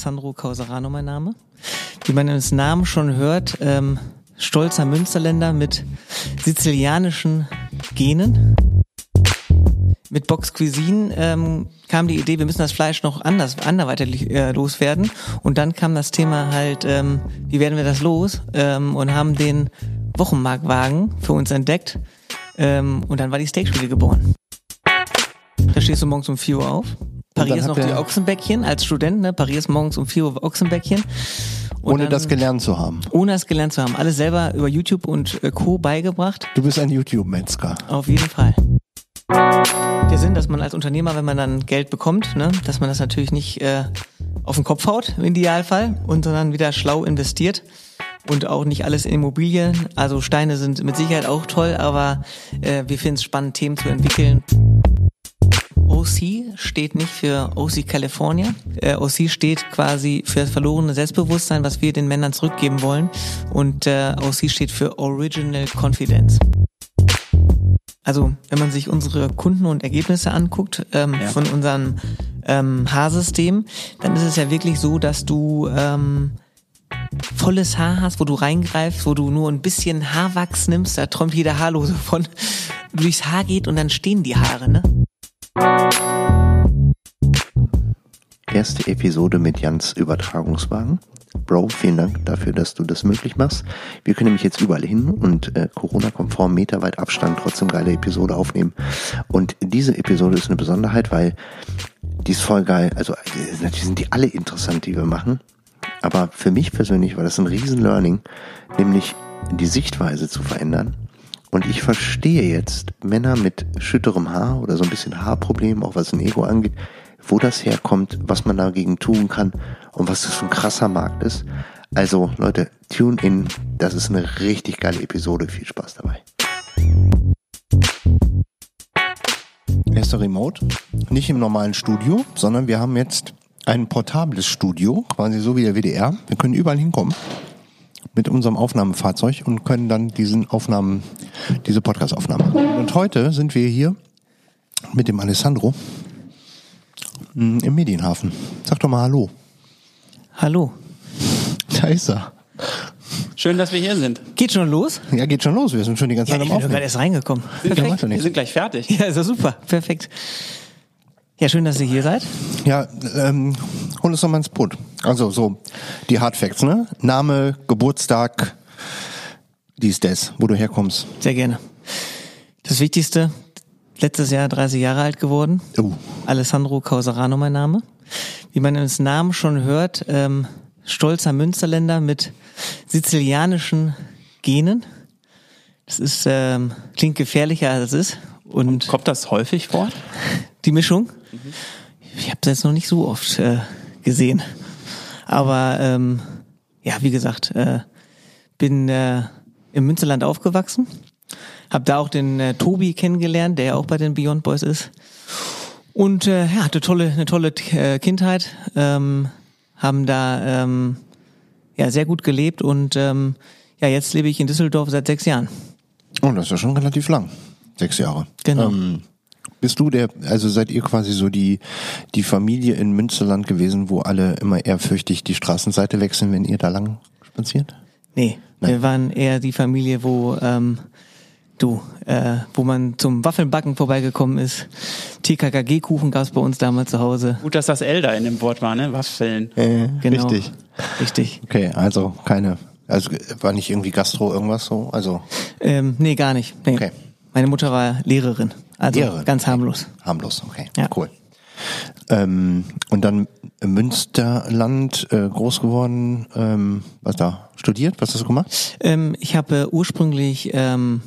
Alessandro Causerano mein Name. Wie man ins Namen schon hört, ähm, stolzer Münsterländer mit sizilianischen Genen. Mit Box Cuisine ähm, kam die Idee, wir müssen das Fleisch noch anders, anderweitig äh, loswerden. Und dann kam das Thema halt, ähm, wie werden wir das los? Ähm, und haben den Wochenmarktwagen für uns entdeckt. Ähm, und dann war die Steakschule geboren. Da stehst du morgens um 4 Uhr auf. Parierst noch die Ochsenbäckchen als Student, ne? Parierst morgens um 4 Uhr Ochsenbäckchen. Und ohne dann, das gelernt zu haben. Ohne das gelernt zu haben. Alles selber über YouTube und äh, Co. beigebracht. Du bist ein YouTube-Metzger. Auf jeden Fall. Der Sinn, dass man als Unternehmer, wenn man dann Geld bekommt, ne, dass man das natürlich nicht äh, auf den Kopf haut im Idealfall und sondern wieder schlau investiert und auch nicht alles in Immobilien. Also Steine sind mit Sicherheit auch toll, aber äh, wir finden es spannend, Themen zu entwickeln. OC steht nicht für OC California. Äh, OC steht quasi für das verlorene Selbstbewusstsein, was wir den Männern zurückgeben wollen. Und äh, OC steht für Original Confidence. Also wenn man sich unsere Kunden und Ergebnisse anguckt ähm, ja. von unserem ähm, Haarsystem, dann ist es ja wirklich so, dass du ähm, volles Haar hast, wo du reingreifst, wo du nur ein bisschen Haarwachs nimmst, da träumt jeder Haarlose von, durchs Haar geht und dann stehen die Haare, ne? Erste Episode mit Jans Übertragungswagen. Bro, vielen Dank dafür, dass du das möglich machst. Wir können nämlich jetzt überall hin und äh, Corona-konform meterweit Abstand trotzdem geile Episode aufnehmen. Und diese Episode ist eine Besonderheit, weil die ist voll geil. Also äh, natürlich sind die alle interessant, die wir machen. Aber für mich persönlich war das ein riesen Learning, nämlich die Sichtweise zu verändern. Und ich verstehe jetzt Männer mit schütterem Haar oder so ein bisschen Haarproblem, auch was ein Ego angeht, wo das herkommt, was man dagegen tun kann und was das für ein krasser Markt ist. Also Leute, tune in, das ist eine richtig geile Episode, viel Spaß dabei. Erster Remote, nicht im normalen Studio, sondern wir haben jetzt ein portables Studio, quasi so wie der WDR. Wir können überall hinkommen mit unserem Aufnahmefahrzeug und können dann diesen Aufnahmen, diese Podcast-Aufnahme machen. Und heute sind wir hier mit dem Alessandro hm, im Medienhafen. Sag doch mal Hallo. Hallo. Da ist er. Schön, dass wir hier sind. Geht schon los? Ja, geht schon los. Wir sind schon die ganze ja, Zeit am Aufnehmen. Ich bin gerade erst reingekommen. Sind wir sind gleich fertig. Ja, ist ja super. Perfekt. Ja, schön, dass ihr hier seid. Ja, ähm, hol uns doch mal ins Boot. Also so die Hard Facts, ne? Name, Geburtstag, dies, das, wo du herkommst. Sehr gerne. Das Wichtigste, letztes Jahr 30 Jahre alt geworden. Uh. Alessandro Causerano mein Name. Wie man ins Namen schon hört, ähm, stolzer Münsterländer mit sizilianischen Genen. Das ist ähm, klingt gefährlicher als es ist. Und kommt das häufig vor? Die Mischung? Mhm. Ich habe das jetzt noch nicht so oft äh, gesehen. Aber ähm, ja, wie gesagt, äh, bin äh, im Münsterland aufgewachsen hab da auch den äh, Tobi kennengelernt, der ja auch bei den Beyond Boys ist. Und äh, ja, hatte tolle, eine tolle äh, Kindheit, ähm, haben da ähm, ja sehr gut gelebt und ähm, ja, jetzt lebe ich in Düsseldorf seit sechs Jahren. Oh, das ist ja schon relativ lang. Sechs Jahre. Genau. Ähm, bist du der, also seid ihr quasi so die, die Familie in Münsterland gewesen, wo alle immer ehrfürchtig die Straßenseite wechseln, wenn ihr da lang spaziert? Nee, Nein. wir waren eher die Familie, wo ähm, Du, äh, wo man zum Waffelbacken vorbeigekommen ist. TKKG-Kuchen gab es bei uns damals zu Hause. Gut, dass das L da in dem Wort war, ne? Waffeln. Äh, genau. Richtig. Richtig. Okay, also keine. Also war nicht irgendwie Gastro irgendwas so? Also. Ähm, nee, gar nicht. Nee. Okay. Meine Mutter war Lehrerin. Also Lehrerin. ganz harmlos. Harmlos, okay. Ja. Cool. Ähm, und dann Münsterland äh, groß geworden. Ähm, was da? Studiert? Was hast du gemacht? Ähm, ich habe äh, ursprünglich ähm,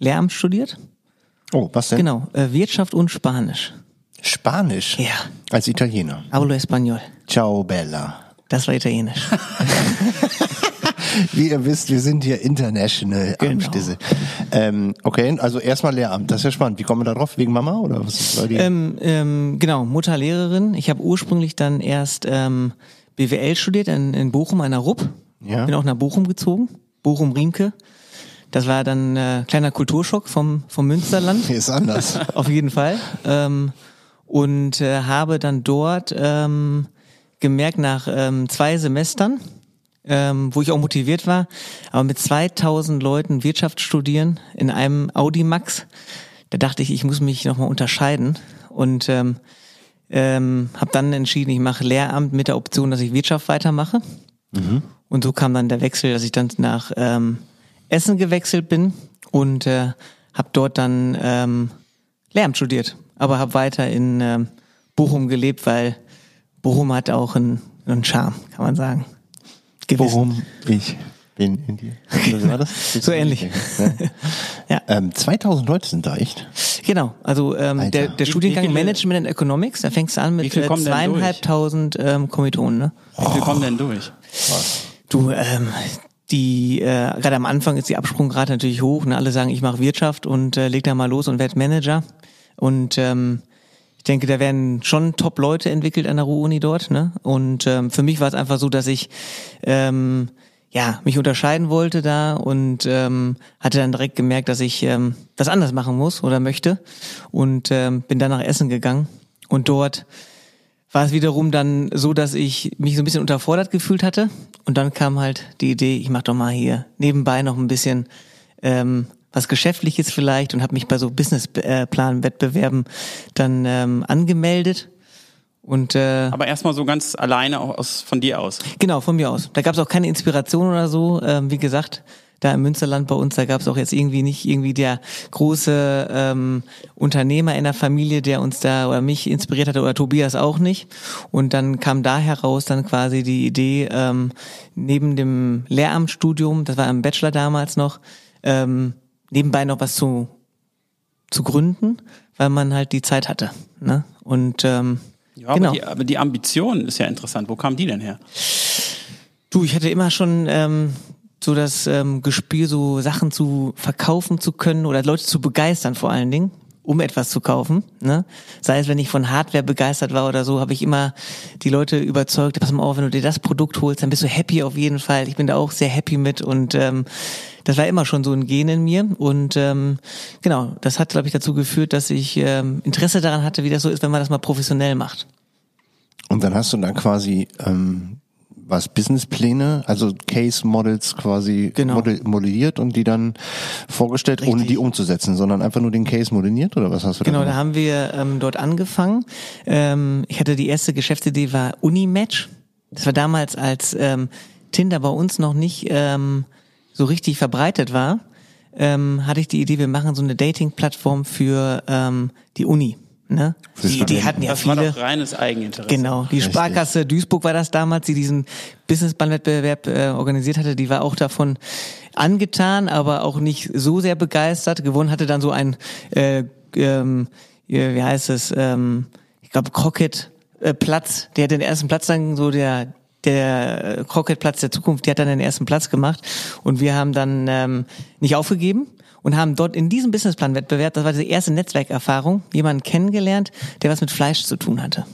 Lehramt studiert. Oh, was denn? Genau, äh, Wirtschaft und Spanisch. Spanisch? Ja. Als Italiener? Hablo Español. Ciao, Bella. Das war Italienisch. Wie ihr wisst, wir sind hier international genau. Ähm, okay, also erstmal Lehramt, das ist ja spannend. Wie kommen wir da drauf? Wegen Mama oder was war die? Ähm, ähm, genau, Mutter Lehrerin. Ich habe ursprünglich dann erst ähm, BWL studiert in, in Bochum, einer RUP. Ja. Bin auch nach Bochum gezogen. Bochum-Riemke. Das war dann äh, kleiner Kulturschock vom, vom Münsterland. Ist anders. Auf jeden Fall. Ähm, und äh, habe dann dort ähm, gemerkt nach ähm, zwei Semestern, ähm, wo ich auch motiviert war, aber mit 2000 Leuten Wirtschaft studieren in einem Audimax, da dachte ich, ich muss mich nochmal unterscheiden und ähm, ähm, habe dann entschieden, ich mache Lehramt mit der Option, dass ich Wirtschaft weitermache. Mhm. Und so kam dann der Wechsel, dass ich dann nach ähm, Essen gewechselt bin und äh, habe dort dann ähm, Lehramt studiert, aber habe weiter in ähm, Bochum gelebt, weil Bochum hat auch einen, einen Charme, kann man sagen. Gewissen. Bochum, ich bin in dir. So war das? so ähnlich. ja. Ähm, 2000 Leute sind da echt. Genau, also ähm, der, der Studiengang viele, Management and Economics, da fängst du an mit äh, zweieinhalbtausend ähm, Kommilitonen. Ne? Wie viele kommen denn durch? Du, ähm, die äh, gerade am Anfang ist die Absprungrate natürlich hoch. Ne? Alle sagen, ich mache Wirtschaft und äh, leg da mal los und werd Manager. Und ähm, ich denke, da werden schon Top-Leute entwickelt an der Ruhr-Uni dort. Ne? Und ähm, für mich war es einfach so, dass ich ähm, ja mich unterscheiden wollte da und ähm, hatte dann direkt gemerkt, dass ich ähm, das anders machen muss oder möchte. Und ähm, bin dann nach Essen gegangen. Und dort war es wiederum dann so, dass ich mich so ein bisschen unterfordert gefühlt hatte. Und dann kam halt die Idee, ich mach doch mal hier nebenbei noch ein bisschen ähm, was Geschäftliches vielleicht und habe mich bei so Businessplan-Wettbewerben dann ähm, angemeldet. Und, äh, Aber erstmal so ganz alleine aus, von dir aus. Genau, von mir aus. Da gab es auch keine Inspiration oder so. Ähm, wie gesagt, da im Münsterland bei uns, da gab es auch jetzt irgendwie nicht irgendwie der große ähm, Unternehmer in der Familie, der uns da oder mich inspiriert hatte oder Tobias auch nicht. Und dann kam da heraus dann quasi die Idee, ähm, neben dem Lehramtsstudium, das war im Bachelor damals noch, ähm, nebenbei noch was zu, zu gründen, weil man halt die Zeit hatte. Ne? Und ähm, ja, genau. aber, die, aber die Ambition ist ja interessant. Wo kam die denn her? Du, ich hatte immer schon ähm, so das ähm, Gespür, so Sachen zu verkaufen zu können oder Leute zu begeistern vor allen Dingen, um etwas zu kaufen. Ne? Sei es, wenn ich von Hardware begeistert war oder so, habe ich immer die Leute überzeugt, pass mal auf, wenn du dir das Produkt holst, dann bist du happy auf jeden Fall. Ich bin da auch sehr happy mit und ähm, das war immer schon so ein Gen in mir und ähm, genau, das hat, glaube ich, dazu geführt, dass ich ähm, Interesse daran hatte, wie das so ist, wenn man das mal professionell macht. Und dann hast du dann quasi ähm, was Businesspläne, also Case Models quasi genau. modelliert und die dann vorgestellt, Richtig. ohne die umzusetzen, sondern einfach nur den Case modelliert oder was hast du Genau, da, da haben wir ähm, dort angefangen. Ähm, ich hatte die erste Geschäftsidee war Unimatch. Das war damals als ähm, Tinder bei uns noch nicht ähm, so richtig verbreitet war, ähm, hatte ich die Idee, wir machen so eine Dating-Plattform für ähm, die Uni. Ne? Die, die hatten ja das viele. war doch reines Eigeninteresse. Genau. Die Richtig. Sparkasse Duisburg war das damals, die diesen Businessbahnwettbewerb äh, organisiert hatte. Die war auch davon angetan, aber auch nicht so sehr begeistert. Gewonnen hatte dann so ein, äh, ähm, wie heißt es, ähm, ich glaube Crockett äh, Platz. Der hat den ersten Platz dann so der der Crockett-Platz der Zukunft, die hat dann den ersten Platz gemacht und wir haben dann ähm, nicht aufgegeben und haben dort in diesem Businessplan-Wettbewerb, das war die erste Netzwerkerfahrung, jemanden kennengelernt, der was mit Fleisch zu tun hatte.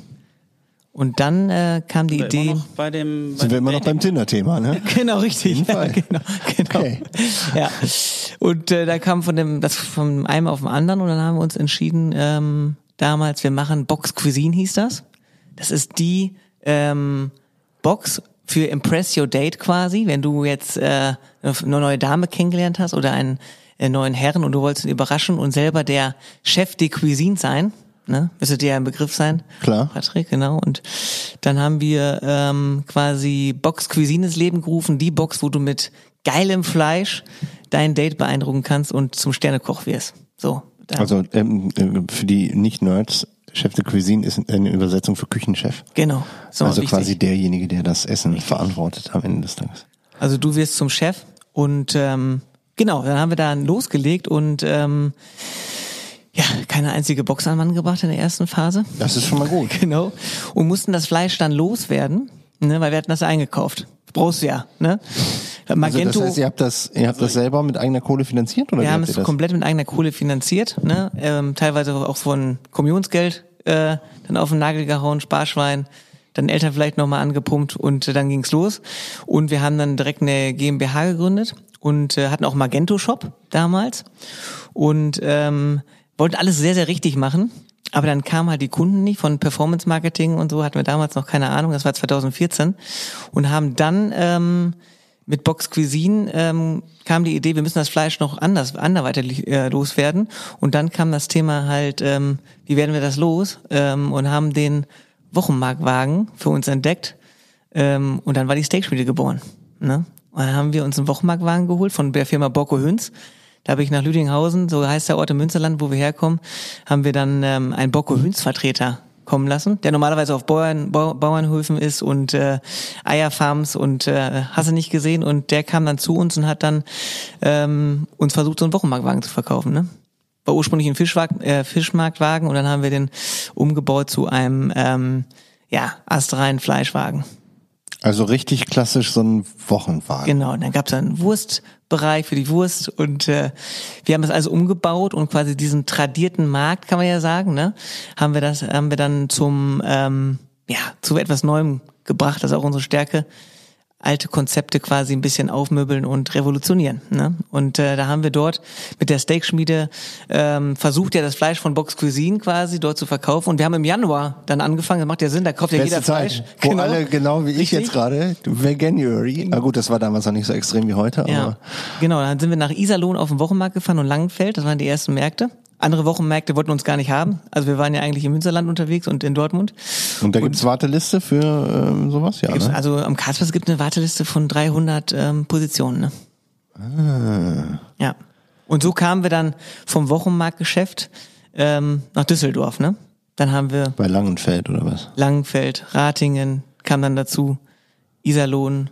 Und dann äh, kam die Idee. Bei dem, bei Sind wir immer noch beim Tinder-Thema, ne? genau, richtig. Ja, genau, genau. Okay. Ja. Und äh, da kam von dem, das von einem auf den anderen und dann haben wir uns entschieden, ähm, damals, wir machen Box Cuisine hieß das. Das ist die ähm, Box für Impress Your Date quasi, wenn du jetzt äh, eine neue Dame kennengelernt hast oder einen äh, neuen Herren und du wolltest ihn überraschen und selber der Chef de Cuisine sein, ne? Müsste dir ja ein Begriff sein. Klar. Patrick, genau. Und dann haben wir ähm, quasi Box Cuisine ins Leben gerufen, die Box, wo du mit geilem Fleisch dein Date beeindrucken kannst und zum Sternekoch wirst. So. Also ähm, äh, für die Nicht-Nerds, Chef de Cuisine ist eine Übersetzung für Küchenchef. Genau. So also richtig. quasi derjenige, der das Essen verantwortet am Ende des Tages. Also du wirst zum Chef und ähm, Genau, dann haben wir da losgelegt und ähm, ja, keine einzige Box an Mann gebracht in der ersten Phase. Das ist schon mal gut. genau. Und mussten das Fleisch dann loswerden, ne, weil wir hatten das eingekauft. Brauchst du ja, ne? Magento, also das heißt, ihr habt das, ihr habt das selber mit eigener Kohle finanziert oder? Wir haben es komplett mit eigener Kohle finanziert, ne? Ähm, teilweise auch von Kommunionsgeld äh, dann auf den Nagel gehauen, Sparschwein, dann Eltern vielleicht nochmal angepumpt und dann ging's los. Und wir haben dann direkt eine GmbH gegründet und äh, hatten auch Magento Shop damals und ähm, wollten alles sehr, sehr richtig machen. Aber dann kamen halt die Kunden nicht von Performance Marketing und so, hatten wir damals noch keine Ahnung, das war 2014 und haben dann ähm, mit Box Cuisine ähm, kam die Idee, wir müssen das Fleisch noch anders, anderweitig äh, loswerden. Und dann kam das Thema halt, ähm, wie werden wir das los? Ähm, und haben den Wochenmarktwagen für uns entdeckt. Ähm, und dann war die Steakschmiede geboren. Ne? Und dann haben wir uns einen Wochenmarktwagen geholt von der Firma Bocco Hüns. Da habe ich nach Lüdinghausen, so heißt der Ort im Münsterland, wo wir herkommen, haben wir dann ähm, einen Bocco Hüns Vertreter kommen lassen, der normalerweise auf Bauern, Bau, Bauernhöfen ist und äh, Eierfarms und äh, hast du nicht gesehen und der kam dann zu uns und hat dann ähm, uns versucht, so einen Wochenmarktwagen zu verkaufen. Ne? War ursprünglich ein Fischwagen, äh, Fischmarktwagen und dann haben wir den umgebaut zu einem ähm, ja, astreinen Fleischwagen. Also richtig klassisch so ein Wochenwagen. Genau, und dann gab es einen Wurstbereich für die Wurst und äh, wir haben das also umgebaut und quasi diesen tradierten Markt, kann man ja sagen, ne, haben wir das, haben wir dann zum ähm, ja zu etwas Neuem gebracht, das ist auch unsere Stärke alte Konzepte quasi ein bisschen aufmöbeln und revolutionieren. Ne? Und äh, da haben wir dort mit der Steakschmiede ähm, versucht, ja das Fleisch von Box Cuisine quasi dort zu verkaufen. Und wir haben im Januar dann angefangen, das macht ja Sinn, da kauft ja Beste jeder Zeit, Fleisch. wo alle, genau wie ich Richtig. jetzt gerade, Veganuary. Na gut, das war damals noch nicht so extrem wie heute, Ja, aber genau. Dann sind wir nach Iserlohn auf den Wochenmarkt gefahren und Langenfeld. Das waren die ersten Märkte. Andere Wochenmärkte wollten uns gar nicht haben. Also wir waren ja eigentlich im Münsterland unterwegs und in Dortmund. und da gibt's Warteliste für ähm, sowas, ja, ne? Also am Karlsplatz gibt eine Warteliste von 300 ähm, Positionen. Ne? Ah. Ja. Und so kamen wir dann vom Wochenmarktgeschäft ähm, nach Düsseldorf. Ne? Dann haben wir Bei Langenfeld oder was? Langenfeld, Ratingen kam dann dazu, Iserlohn,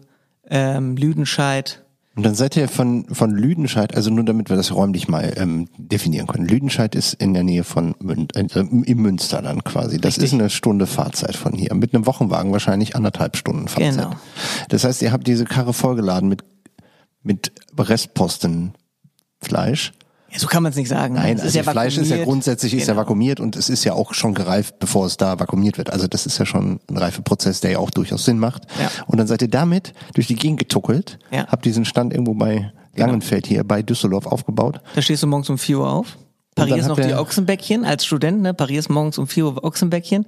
ähm, Lüdenscheid. Und dann seid ihr von, von Lüdenscheid, also nur damit wir das räumlich mal ähm, definieren können. Lüdenscheid ist in der Nähe von Mün äh, im Münsterland quasi. Das ist eine Stunde Fahrzeit von hier. Mit einem Wochenwagen wahrscheinlich anderthalb Stunden Fahrzeit. Genau. Das heißt, ihr habt diese Karre vollgeladen mit, mit Restpostenfleisch. Ja, so kann man es nicht sagen. Nein, Es also Fleisch ist ja grundsätzlich ist ja Genau. vakuumiert und es ist ja auch schon gereift, bevor es da vakuumiert wird. Also das ist ja schon ein Reifeprozess, der ja auch durchaus Sinn macht. Ja. Und dann seid ihr damit durch die Gegend getuckelt, Ja. habt diesen Stand irgendwo bei Langenfeld hier bei Düsseldorf aufgebaut. Da stehst du morgens um 4 Uhr auf. Parierst noch die Ochsenbäckchen als Student, ne? Parierst morgens um 4 Uhr Ochsenbäckchen.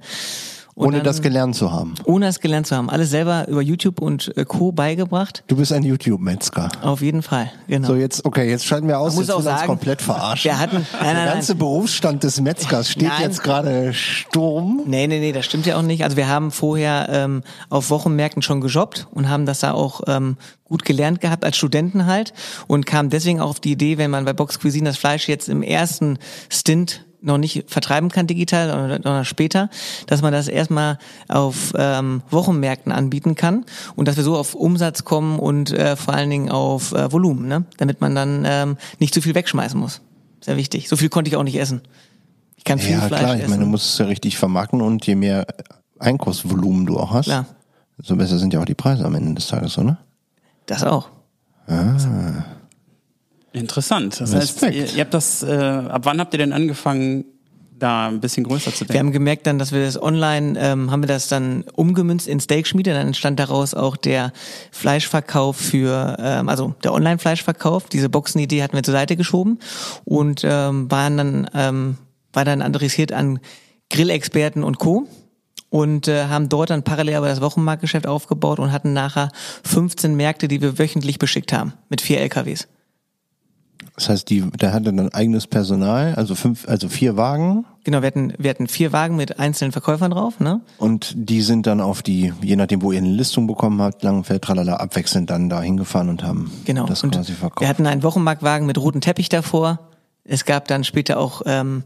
Und ohne dann, das gelernt zu haben. ohne es gelernt zu haben. Alles selber über YouTube und äh, Co. beigebracht. Du bist ein YouTube-Metzger. Auf jeden Fall, genau. So, jetzt, okay, jetzt schalten wir aus, Man muss jetzt auch er uns sagen, komplett verarschen. wir hatten- nein, nein, Der nein. ganze Berufsstand des Metzgers steht Nein. jetzt gerade Sturm. Nee, nee, nee, das stimmt ja auch nicht. Also wir haben vorher ähm, auf Wochenmärkten schon gejobbt und haben das da auch ähm, gut gelernt gehabt als Studenten halt und kamen deswegen auch auf die Idee, wenn man bei Box Cuisine das Fleisch jetzt im ersten Stint noch nicht vertreiben kann digital oder, oder später, dass man das erstmal auf ähm, Wochenmärkten anbieten kann und dass wir so auf Umsatz kommen und äh, vor allen Dingen auf äh, Volumen, ne? damit man dann ähm, nicht zu viel wegschmeißen muss. Sehr wichtig. So viel konnte ich auch nicht essen. Ich kann viel Ja, Fleisch klar, ich essen. meine, du musst es ja richtig vermarkten und je mehr Einkaufsvolumen du auch hast, Klar. so besser sind ja auch die Preise am Ende des Tages, oder? Das auch. Interessant. Das heißt, Respekt. ihr, ihr habt das, äh, ab wann habt ihr denn angefangen, da ein bisschen größer zu Wir denken? haben gemerkt dann, dass wir das online, ähm, haben wir das dann umgemünzt in Steakschmiede. Dann entstand daraus auch der Fleischverkauf für, ähm, also der Online-Fleischverkauf. Diese Boxenidee hatten wir zur Seite geschoben und ähm, waren dann, ähm, war dann adressiert an Grillexperten und Co. Und äh, haben dort dann parallel aber das Wochenmarktgeschäft aufgebaut und hatten nachher 15 Märkte, die wir wöchentlich beschickt haben mit vier LKWs. Das heißt, die, der hatte dann eigenes Personal, also fünf, also vier Wagen Genau, wir hatten, wir hatten vier Wagen mit einzelnen Verkäufern drauf, ne? und die sind dann auf die, je nachdem, wo ihr eine Listung bekommen habt, Langenfeld, tralala, abwechselnd dann da hingefahren und haben Genau. das und quasi verkauft. Wir hatten einen Wochenmarktwagen mit rotem Teppich davor. Es gab dann später auch ähm,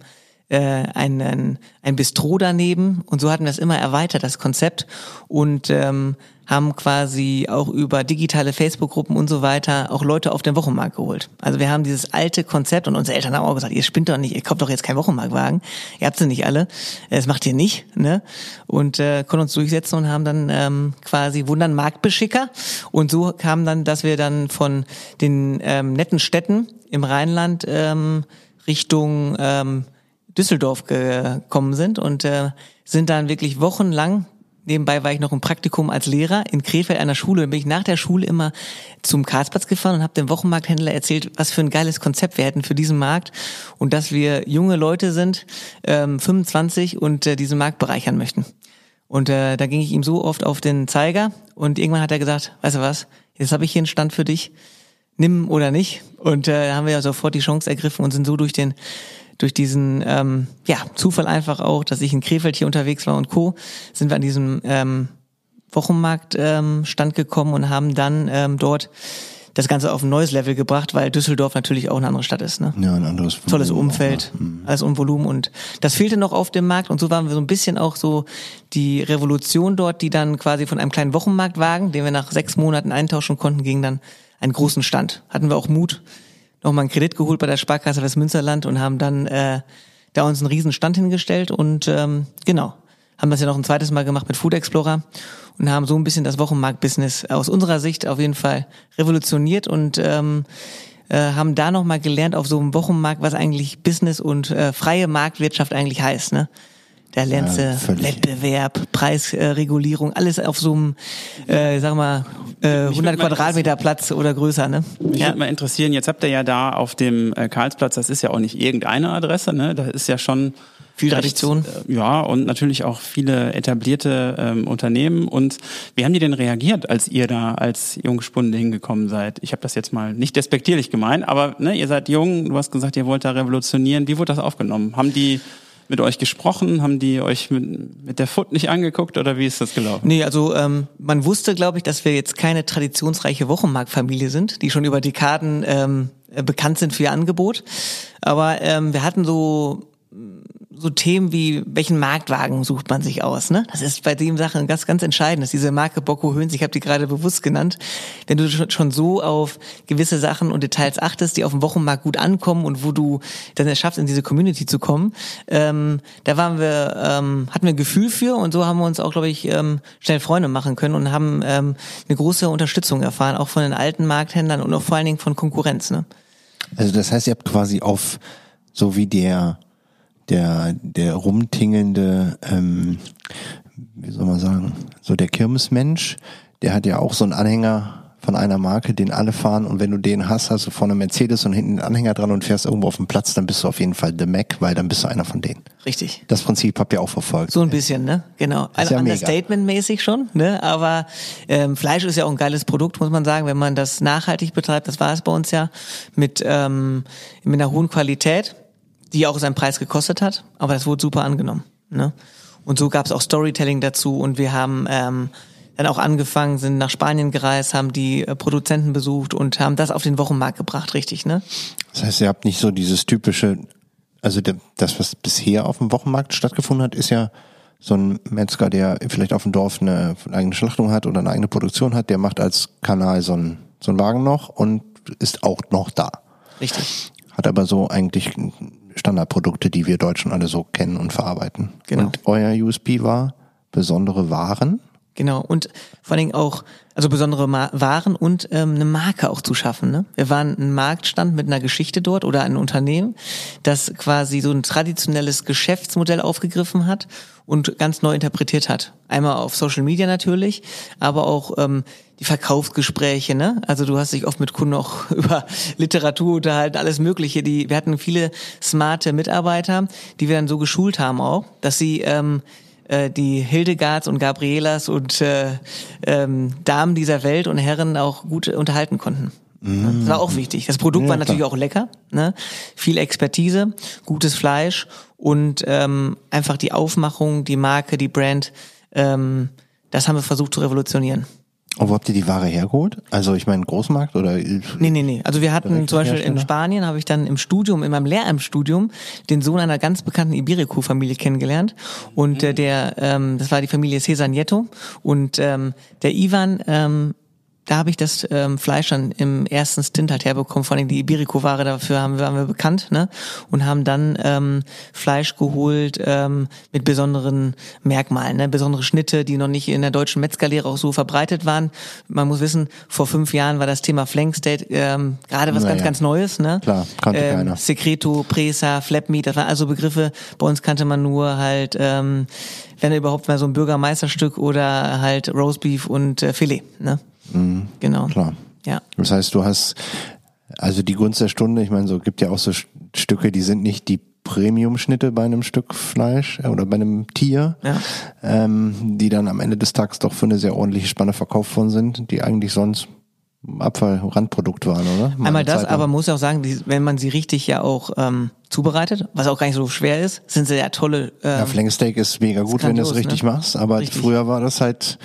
äh, einen, ein Bistro daneben. Und so hatten wir es immer erweitert, das Konzept. Und ähm, haben quasi auch über digitale Facebook-Gruppen und so weiter auch Leute auf den Wochenmarkt geholt. Also wir haben dieses alte Konzept und unsere Eltern haben auch gesagt, ihr spinnt doch nicht, ihr kauft doch jetzt keinen Wochenmarktwagen, ihr habt sie nicht alle, das macht ihr nicht, ne? Und äh, konnten uns durchsetzen und haben dann ähm, quasi wundern Marktbeschicker. Und so kam dann, dass wir dann von den ähm, netten Städten im Rheinland ähm, Richtung ähm, Düsseldorf gekommen sind und äh, sind dann wirklich wochenlang Nebenbei war ich noch im Praktikum als Lehrer in Krefeld der Schule. Bin ich nach der Schule immer zum Karlsplatz gefahren und habe dem Wochenmarkthändler erzählt, was für ein geiles Konzept wir hätten für diesen Markt und dass wir junge Leute sind, ähm, 25 und äh, diesen Markt bereichern möchten. Und äh, da ging ich ihm so oft auf den Zeiger und irgendwann hat er gesagt, weißt du was, jetzt habe ich hier einen Stand für dich, nimm oder nicht. Und äh, da haben wir ja sofort die Chance ergriffen und sind so durch den durch diesen ähm, ja, Zufall einfach auch, dass ich in Krefeld hier unterwegs war und Co., sind wir an diesem ähm, Wochenmarkt ähm, gekommen und haben dann ähm, dort das Ganze auf ein neues Level gebracht, weil Düsseldorf natürlich auch eine andere Stadt ist. Ne? Ja, ein anderes Volumen Tolles Umfeld, ne? alles um Volumen und das fehlte noch auf dem Markt und so waren wir so ein bisschen auch so die Revolution dort, die dann quasi von einem kleinen Wochenmarktwagen, den wir nach sechs Monaten eintauschen konnten, gegen dann einen großen Stand. Hatten wir auch Mut, nochmal einen Kredit geholt bei der Sparkasse Westmünsterland und haben dann äh, da uns einen riesen Stand hingestellt und ähm, genau, haben das ja noch ein zweites Mal gemacht mit Food Explorer und haben so ein bisschen das Wochenmarkt-Business aus unserer Sicht auf jeden Fall revolutioniert und ähm, äh, haben da nochmal gelernt auf so einem Wochenmarkt, was eigentlich Business und äh, freie Marktwirtschaft eigentlich heißt. Ne? Da lernst Ja. Wettbewerb, Preisregulierung, alles auf so einem, äh, sag mal, äh, 100 mal Quadratmeter Platz oder größer. Ne? Mich würde mal interessieren, jetzt habt ihr ja da auf dem äh, Karlsplatz, das ist ja auch nicht irgendeine Adresse, ne? Da ist ja schon Viel Tradition. äh, Ja, und natürlich auch viele etablierte ähm, Unternehmen. Und wie haben die denn reagiert, als ihr da als Jungspunde hingekommen seid? Ich habe das jetzt mal nicht despektierlich gemeint, aber ne, ihr seid jung, du hast gesagt, ihr wollt da revolutionieren. Wie wurde das aufgenommen? Haben die mit euch gesprochen? Haben die euch mit, mit der Foot nicht angeguckt oder wie ist das gelaufen? Nee, also ähm, man wusste, glaube ich, dass wir jetzt keine traditionsreiche Wochenmarktfamilie sind, die schon über Dekaden ähm, äh, bekannt sind für ihr Angebot. Aber ähm, wir hatten so so Themen wie, welchen Marktwagen sucht man sich aus, ne? Das ist bei dem Sachen ganz, ganz entscheidend. Das ist diese Marke Bocco Höns, ich habe die gerade bewusst genannt. Wenn du schon- schon so auf gewisse Sachen und Details achtest, die auf dem Wochenmarkt gut ankommen und wo du dann es schaffst, in diese Community zu kommen, ähm, da waren wir, ähm, hatten wir ein Gefühl für und so haben wir uns auch, glaube ich, ähm, schnell Freunde machen können und haben ähm, eine große Unterstützung erfahren, auch von den alten Markthändlern und auch vor allen Dingen von Konkurrenz, ne? Also das heißt, ihr habt quasi auf so wie der der der rumtingelnde, ähm, wie soll man sagen, so der Kirmesmensch, der hat ja auch so einen Anhänger von einer Marke, den alle fahren und wenn du den hast, hast du vorne Mercedes und hinten einen Anhänger dran und fährst irgendwo auf dem Platz, dann bist du auf jeden Fall The Mac, weil dann bist du einer von denen. Richtig. Das Prinzip habt ihr auch verfolgt. So ein bisschen, ne? Genau. Also ja. Understatement-mäßig schon, ne? Aber ähm, Fleisch ist ja auch ein geiles Produkt, muss man sagen, wenn man das nachhaltig betreibt. Das war es bei uns ja mit ähm, mit einer hohen Qualität, die auch seinen Preis gekostet hat, aber das wurde super angenommen, ne? Und so gab es auch Storytelling dazu und wir haben ähm, dann auch angefangen, sind nach Spanien gereist, haben die äh, Produzenten besucht und haben das auf den Wochenmarkt gebracht, richtig, ne? Das heißt, ihr habt nicht so dieses typische, also das, was bisher auf dem Wochenmarkt stattgefunden hat, ist ja so ein Metzger, der vielleicht auf dem Dorf eine, eigene Schlachtung hat oder eine eigene Produktion hat, der macht als Kanal so einen, so einen Wagen noch und ist auch noch da. Richtig. Hat aber so eigentlich Standardprodukte, die wir Deutschen alle so kennen und verarbeiten. Genau. Und euer USP war besondere Waren. Genau, und vor allen Dingen auch, also besondere Ma Waren und ähm, eine Marke auch zu schaffen. Ne? Wir waren ein Marktstand mit einer Geschichte dort oder ein Unternehmen, das quasi so ein traditionelles Geschäftsmodell aufgegriffen hat und ganz neu interpretiert hat. Einmal auf Social Media natürlich, aber auch ähm, die Verkaufsgespräche. Ne? Also du hast dich oft mit Kunden auch über Literatur unterhalten, alles Mögliche. Die, wir hatten viele smarte Mitarbeiter, die wir dann so geschult haben auch, dass sie ähm, äh, die Hildegards und Gabrielas und äh, ähm, Damen dieser Welt und Herren auch gut unterhalten konnten. Das war auch wichtig. Das Produkt Ja, war natürlich auch lecker, ne? viel Expertise, gutes Fleisch und ähm, einfach die Aufmachung, die Marke, die Brand, ähm, das haben wir versucht zu revolutionieren. Und wo habt ihr die Ware hergeholt? Also ich meine Großmarkt oder? Nee, nee, nee. Also wir hatten zum Beispiel in? Spanien, habe ich dann im Studium, in meinem Lehramtsstudium, den Sohn einer ganz bekannten Iberico-Familie kennengelernt. Und äh, der, ähm, das war die Familie Cesar Nieto. Und ähm, der Ivan, ähm, da habe ich das ähm, Fleisch dann im ersten Stint halt herbekommen, vor allem die Iberico-Ware, dafür haben wir, haben wir bekannt, ne? Und haben dann ähm, Fleisch geholt ähm, mit besonderen Merkmalen, ne? besondere Schnitte, die noch nicht in der deutschen Metzgerlehre auch so verbreitet waren. Man muss wissen, vor fünf Jahren war das Thema Flankstate ähm, gerade was Naja. ganz, ganz Neues, ne? Klar, kannte ähm, keiner. Secreto, Presa, Flapmeat, das waren also Begriffe, bei uns kannte man nur halt, ähm, wenn überhaupt mal so ein Bürgermeisterstück oder halt Roastbeef und äh, Filet, ne? Genau. Mhm. Klar. Ja. Das heißt, du hast also die Gunst der Stunde, ich meine, so gibt ja auch so Stücke, die sind nicht die Premium-Schnitte bei einem Stück Fleisch äh, oder bei einem Tier, Ja. ähm, die dann am Ende des Tages doch für eine sehr ordentliche Spanne verkauft worden sind, die eigentlich sonst Abfall, Randprodukt waren, oder? Mal Einmal das, Zeit aber man muss ja auch sagen, die, wenn man sie richtig ja auch ähm, zubereitet, was auch gar nicht so schwer ist, sind sie ja tolle. Ähm, Ja, Flanksteak ist mega gut, wenn du es grandios, richtig ne? machst, aber Richtig. früher war das halt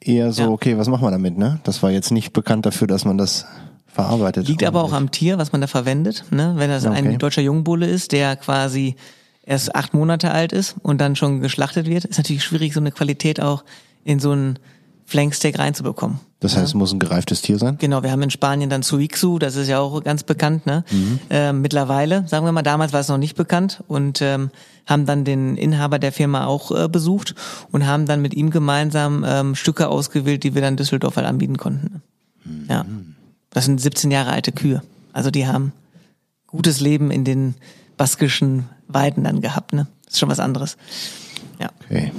eher so, Ja. okay, was machen wir damit, ne? Das war jetzt nicht bekannt dafür, dass man das verarbeitet. Liegt aber auch am Tier, was man da verwendet. Ne? Wenn das Okay. ein deutscher Jungbulle ist, der quasi erst acht Monate alt ist und dann schon geschlachtet wird, ist natürlich schwierig, so eine Qualität auch in so ein Flanksteak reinzubekommen. Das heißt, es muss ein gereiftes Tier sein? Genau, wir haben in Spanien dann Suixu, das ist ja auch ganz bekannt. Ne? Ähm, mittlerweile, sagen wir mal, damals war es noch nicht bekannt und ähm, haben dann den Inhaber der Firma auch äh, besucht und haben dann mit ihm gemeinsam ähm, Stücke ausgewählt, die wir dann Düsseldorf halt anbieten konnten. Ja, das sind 17 Jahre alte Kühe. Also die haben gutes Leben in den baskischen Weiden dann gehabt. Ne? Das ist schon was anderes. Ja. Okay.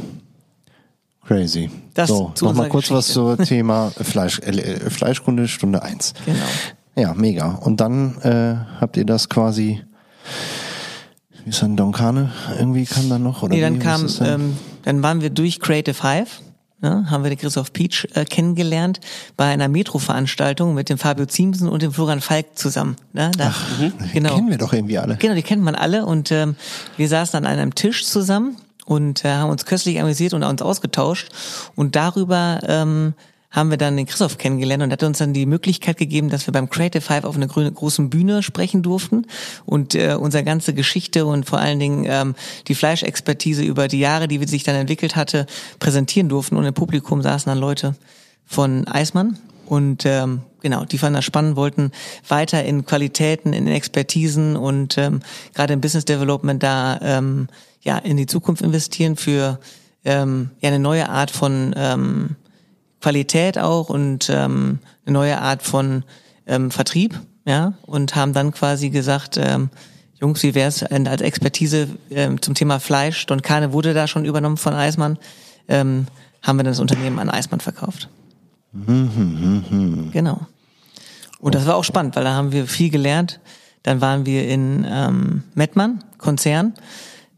Crazy. Das so, nochmal kurz was Geschichte. zum Thema Fleisch, äh, Fleischkunde Stunde eins. Genau. Ja, mega. Und dann äh, habt ihr das quasi, wie ist dann Donkane? Irgendwie kam dann noch? Oder Nee, dann was kam, ähm, dann waren wir durch Creative Hive, ne, haben wir den Christoph Peach äh, kennengelernt bei einer Metro-Veranstaltung mit dem Fabio Ziemsen und dem Florian Falk zusammen. Ne, da, genau. Kennen wir doch irgendwie alle. Genau, die kennt man alle und ähm, wir saßen an einem Tisch zusammen und äh, haben uns köstlich amüsiert und uns ausgetauscht. Und darüber ähm, haben wir dann den Christoph kennengelernt und hat uns dann die Möglichkeit gegeben, dass wir beim Creative Five auf einer grünen, großen Bühne sprechen durften. Und äh, unsere ganze Geschichte und vor allen Dingen ähm, die Fleischexpertise über die Jahre, die sich dann entwickelt hatte, präsentieren durften. Und im Publikum saßen dann Leute von Eismann und ähm, genau, die fanden das spannend, wollten weiter in Qualitäten, in Expertisen und ähm, gerade im Business Development da ähm, ja in die Zukunft investieren für ähm, ja eine neue Art von ähm, Qualität auch und ähm, eine neue Art von ähm, Vertrieb, ja, und haben dann quasi gesagt, ähm, Jungs, wie wär's äh, als Expertise ähm, zum Thema Fleisch? Don Kane wurde da schon übernommen von Eismann, ähm, haben wir dann das Unternehmen an Eismann verkauft. Genau. Und das war auch spannend, weil da haben wir viel gelernt. Dann waren wir in ähm, Mettmann, Konzern,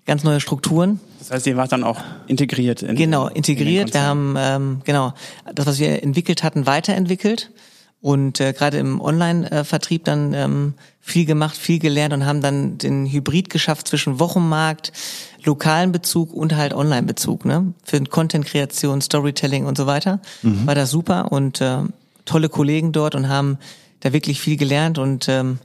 ganz neue Strukturen, Das heißt, ihr wart dann auch integriert. In, Genau, in integriert. Wir Konzern. haben ähm, genau das, was wir entwickelt hatten, weiterentwickelt und äh, gerade im Online-Vertrieb dann ähm, viel gemacht, viel gelernt und haben dann den Hybrid geschafft zwischen Wochenmarkt, lokalen Bezug und halt Online-Bezug. Ne? Für Content-Kreation, Storytelling und so weiter war das super und äh, tolle Kollegen dort und haben da wirklich viel gelernt und ähm,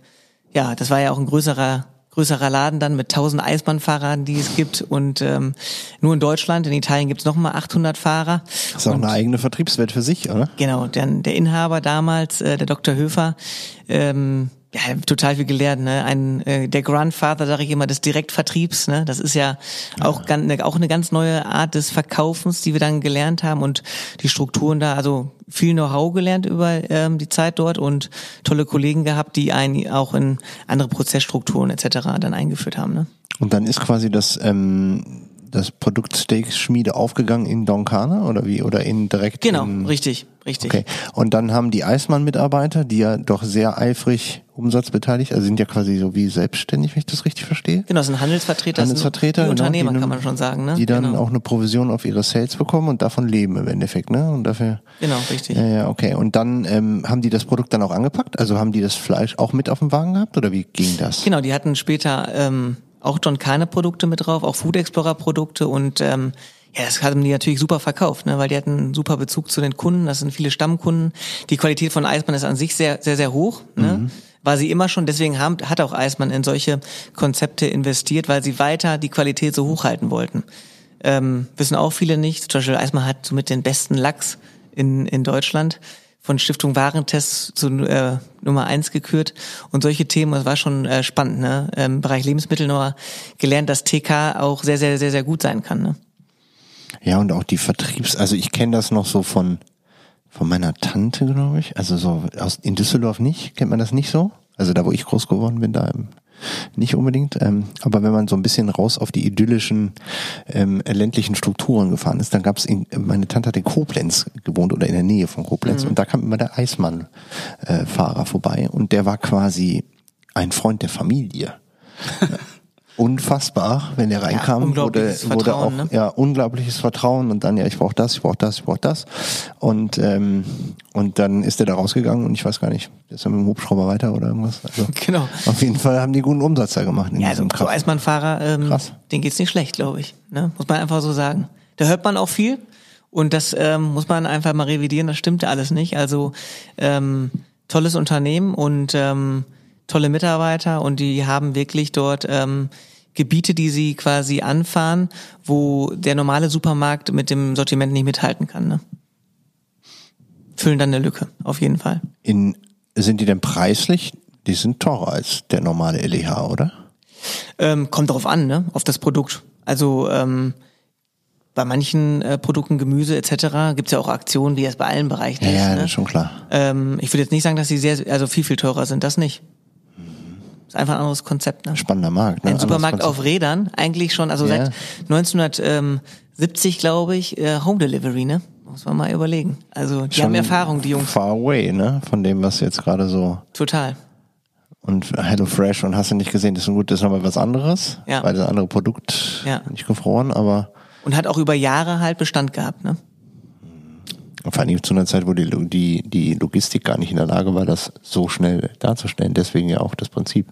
ja, das war ja auch ein größerer größerer Laden dann mit 1000 Eisbahnfahrern, die es gibt und ähm, nur in Deutschland, in Italien gibt's noch mal 800 Fahrer. Das ist auch eine eigene Vertriebswelt für sich, oder? Genau, dann der Inhaber damals, äh, der Dr. Höfer, ähm, ja, total viel gelernt, ne? Ein äh, der Grandfather, sage ich immer, des Direktvertriebs, ne? Das ist ja auch ganz, ne, auch eine ganz neue Art des Verkaufens, die wir dann gelernt haben und die Strukturen da, also viel Know-how gelernt über ähm, die Zeit dort und tolle Kollegen gehabt, die einen auch in andere Prozessstrukturen etc. dann eingeführt haben, ne? Und dann ist quasi das, ähm, das Produkt Steak Schmiede aufgegangen in Donkana oder wie? Oder in direkt Genau, in, richtig, richtig. Okay. Und dann haben die Eismann-Mitarbeiter, die ja doch sehr eifrig umsatzbeteiligt, also sind ja quasi so wie selbstständig, wenn ich das richtig verstehe. Genau, sind Handelsvertreter, Handelsvertreter, sind Unternehmer, genau, die kann man schon sagen, ne? Die dann genau. auch eine Provision auf ihre Sales bekommen und davon leben im Endeffekt, ne? Und dafür. Genau, richtig. Ja, ja, okay. Und dann ähm, haben die das Produkt dann auch angepackt? Also haben die das Fleisch auch mit auf dem Wagen gehabt oder wie ging das? Genau, die hatten später ähm, auch Don Keine Produkte mit drauf, auch Food Explorer Produkte und ähm, ja, das haben die natürlich super verkauft, ne, weil die hatten einen super Bezug zu den Kunden, das sind viele Stammkunden. Die Qualität von Eismann ist an sich sehr, sehr, sehr hoch. Ne? War sie immer schon, deswegen haben, hat auch Eismann in solche Konzepte investiert, weil sie weiter die Qualität so hochhalten wollten. Ähm, wissen auch viele nicht. Zum Beispiel Eismann hat somit den besten Lachs in, in Deutschland von Stiftung Warentest zu äh, Nummer eins gekürt und solche Themen, das war schon äh, spannend, ne? Im Bereich Lebensmittel nur gelernt, dass TK auch sehr, sehr, sehr, sehr gut sein kann, ne? Ja, und auch die Vertriebs, also ich kenne das noch so von, von meiner Tante, glaube ich. Also so aus in Düsseldorf nicht, kennt man das nicht so? Also da, wo ich groß geworden bin, da im nicht unbedingt. Ähm, aber wenn man so ein bisschen raus auf die idyllischen ähm, ländlichen Strukturen gefahren ist, dann gab es, meine Tante hat in Koblenz gewohnt oder in der Nähe von Koblenz mhm. und da kam immer der Eismann-Fahrer äh, vorbei und der war quasi ein Freund der Familie. unfassbar, wenn er reinkam, ja, wurde, wurde auch ne? ja unglaubliches Vertrauen und dann ja, ich brauche das, ich brauche das, ich brauche das und ähm, und dann ist er da rausgegangen und ich weiß gar nicht, ist er mit dem Hubschrauber weiter oder irgendwas. Also genau. Auf jeden Fall haben die guten Umsatz da gemacht. In ja, also so Eisbahnfahrer, ähm, Krass. den geht's nicht schlecht, glaube ich. Ne? Muss man einfach so sagen. Da hört man auch viel und das ähm, muss man einfach mal revidieren. Das stimmt alles nicht. Also ähm, tolles Unternehmen und ähm, tolle Mitarbeiter und die haben wirklich dort ähm, Gebiete, die sie quasi anfahren, wo der normale Supermarkt mit dem Sortiment nicht mithalten kann. Ne? Füllen dann eine Lücke, auf jeden Fall. In, sind die denn preislich? Die sind teurer als der normale LEH, oder? Ähm, kommt darauf an, ne? Auf das Produkt. Also ähm, bei manchen äh, Produkten, Gemüse etc. gibt's ja auch Aktionen, wie es bei allen Bereichen ja, ist. Ja, ne? das ist schon klar. Ähm, ich würde jetzt nicht sagen, dass sie sehr, also viel, viel teurer sind. Das nicht. Ist einfach ein anderes Konzept. Ne? Spannender Markt. Ne? Ein Supermarkt auf Rädern, eigentlich schon, also ja. seit 1970, glaube ich, äh, Home Delivery, ne? Muss man mal überlegen. Also die schon haben Erfahrung, die Jungs. Far away, ne? Von dem, was jetzt gerade so. Total. Und Hello Fresh und hast du nicht gesehen, das ist ein gut, das ist nochmal was anderes, ja. weil das andere Produkt ja. nicht gefroren, aber. Und hat auch über Jahre halt Bestand gehabt, ne? Vor allem zu einer Zeit, wo die, die, die Logistik gar nicht in der Lage war, das so schnell darzustellen. Deswegen ja auch das Prinzip.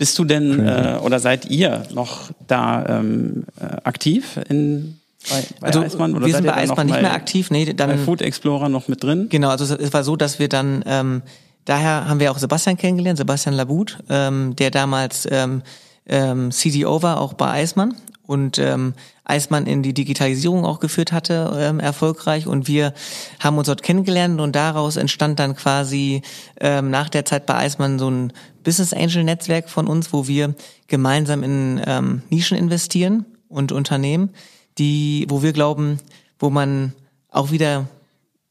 Bist du denn äh, oder seid ihr noch da ähm, äh, aktiv in bei, bei also, Eismann? Oder wir sind bei Eismann nicht mehr aktiv. Nee, dann, bei Food Explorer noch mit drin? Genau, also es war so, dass wir dann, ähm, daher haben wir auch Sebastian kennengelernt, Sebastian Labut, ähm, der damals ähm, ähm, CDO war, auch bei Eismann und ähm, Eismann in die Digitalisierung auch geführt hatte, ähm, erfolgreich. Und wir haben uns dort kennengelernt und daraus entstand dann quasi ähm, nach der Zeit bei Eismann so ein Business Angel Netzwerk von uns, wo wir gemeinsam in ähm, Nischen investieren und Unternehmen, die, wo wir glauben, wo man auch wieder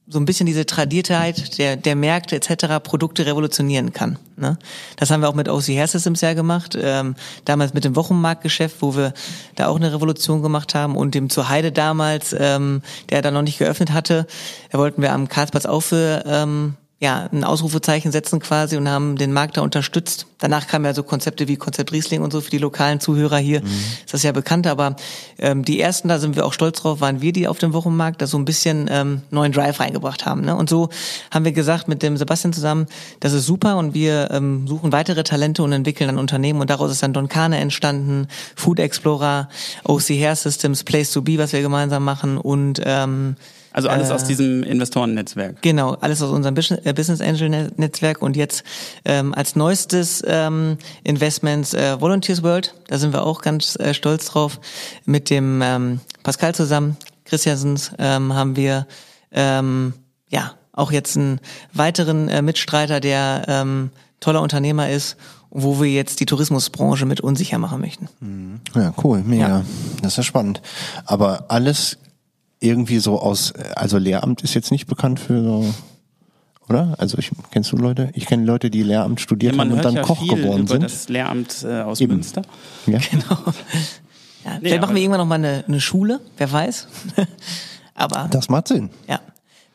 so ein bisschen diese Tradiertheit der, der Märkte etc. Produkte revolutionieren kann. Ne? Das haben wir auch mit OC Hair Systems ja gemacht, ähm, damals mit dem Wochenmarktgeschäft, wo wir da auch eine Revolution gemacht haben und dem zur Heide damals, ähm, der da noch nicht geöffnet hatte, da wollten wir am Karlsplatz auch für ähm, ja, ein Ausrufezeichen setzen quasi und haben den Markt da unterstützt. Danach kamen ja so Konzepte wie Konzept Riesling und so für die lokalen Zuhörer hier. Mhm. Ist das ja bekannt, aber ähm, die ersten, da sind wir auch stolz drauf, waren wir, die auf dem Wochenmarkt da so ein bisschen ähm, neuen Drive reingebracht haben. Ne? Und so haben wir gesagt mit dem Sebastian zusammen, das ist super und wir ähm, suchen weitere Talente und entwickeln dann Unternehmen und daraus ist dann Don Kane entstanden, Food Explorer, OC Hair Systems, Place to Be, was wir gemeinsam machen und ähm, also alles äh, aus diesem Investorennetzwerk. Genau, alles aus unserem äh, Business Angel Netzwerk und jetzt ähm, als neuestes ähm, Investments äh, Volunteers World. Da sind wir auch ganz äh, stolz drauf. Mit dem ähm, Pascal zusammen, Christiansens, ähm, haben wir ähm, ja auch jetzt einen weiteren äh, Mitstreiter, der ähm, toller Unternehmer ist wo wir jetzt die Tourismusbranche mit unsicher machen möchten. Ja, cool, mega. Ja. Das ist ja spannend. Aber alles irgendwie so aus, also Lehramt ist jetzt nicht bekannt für so, oder? Also ich kennst du Leute? Ich kenne Leute, die Lehramt studiert ja, haben und dann ja Koch geworden über sind. Das Lehramt äh, aus Eben. Münster. Ja. Genau. Ja, nee, vielleicht machen wir irgendwann noch mal eine, eine Schule, wer weiß. aber das macht Sinn. Ja.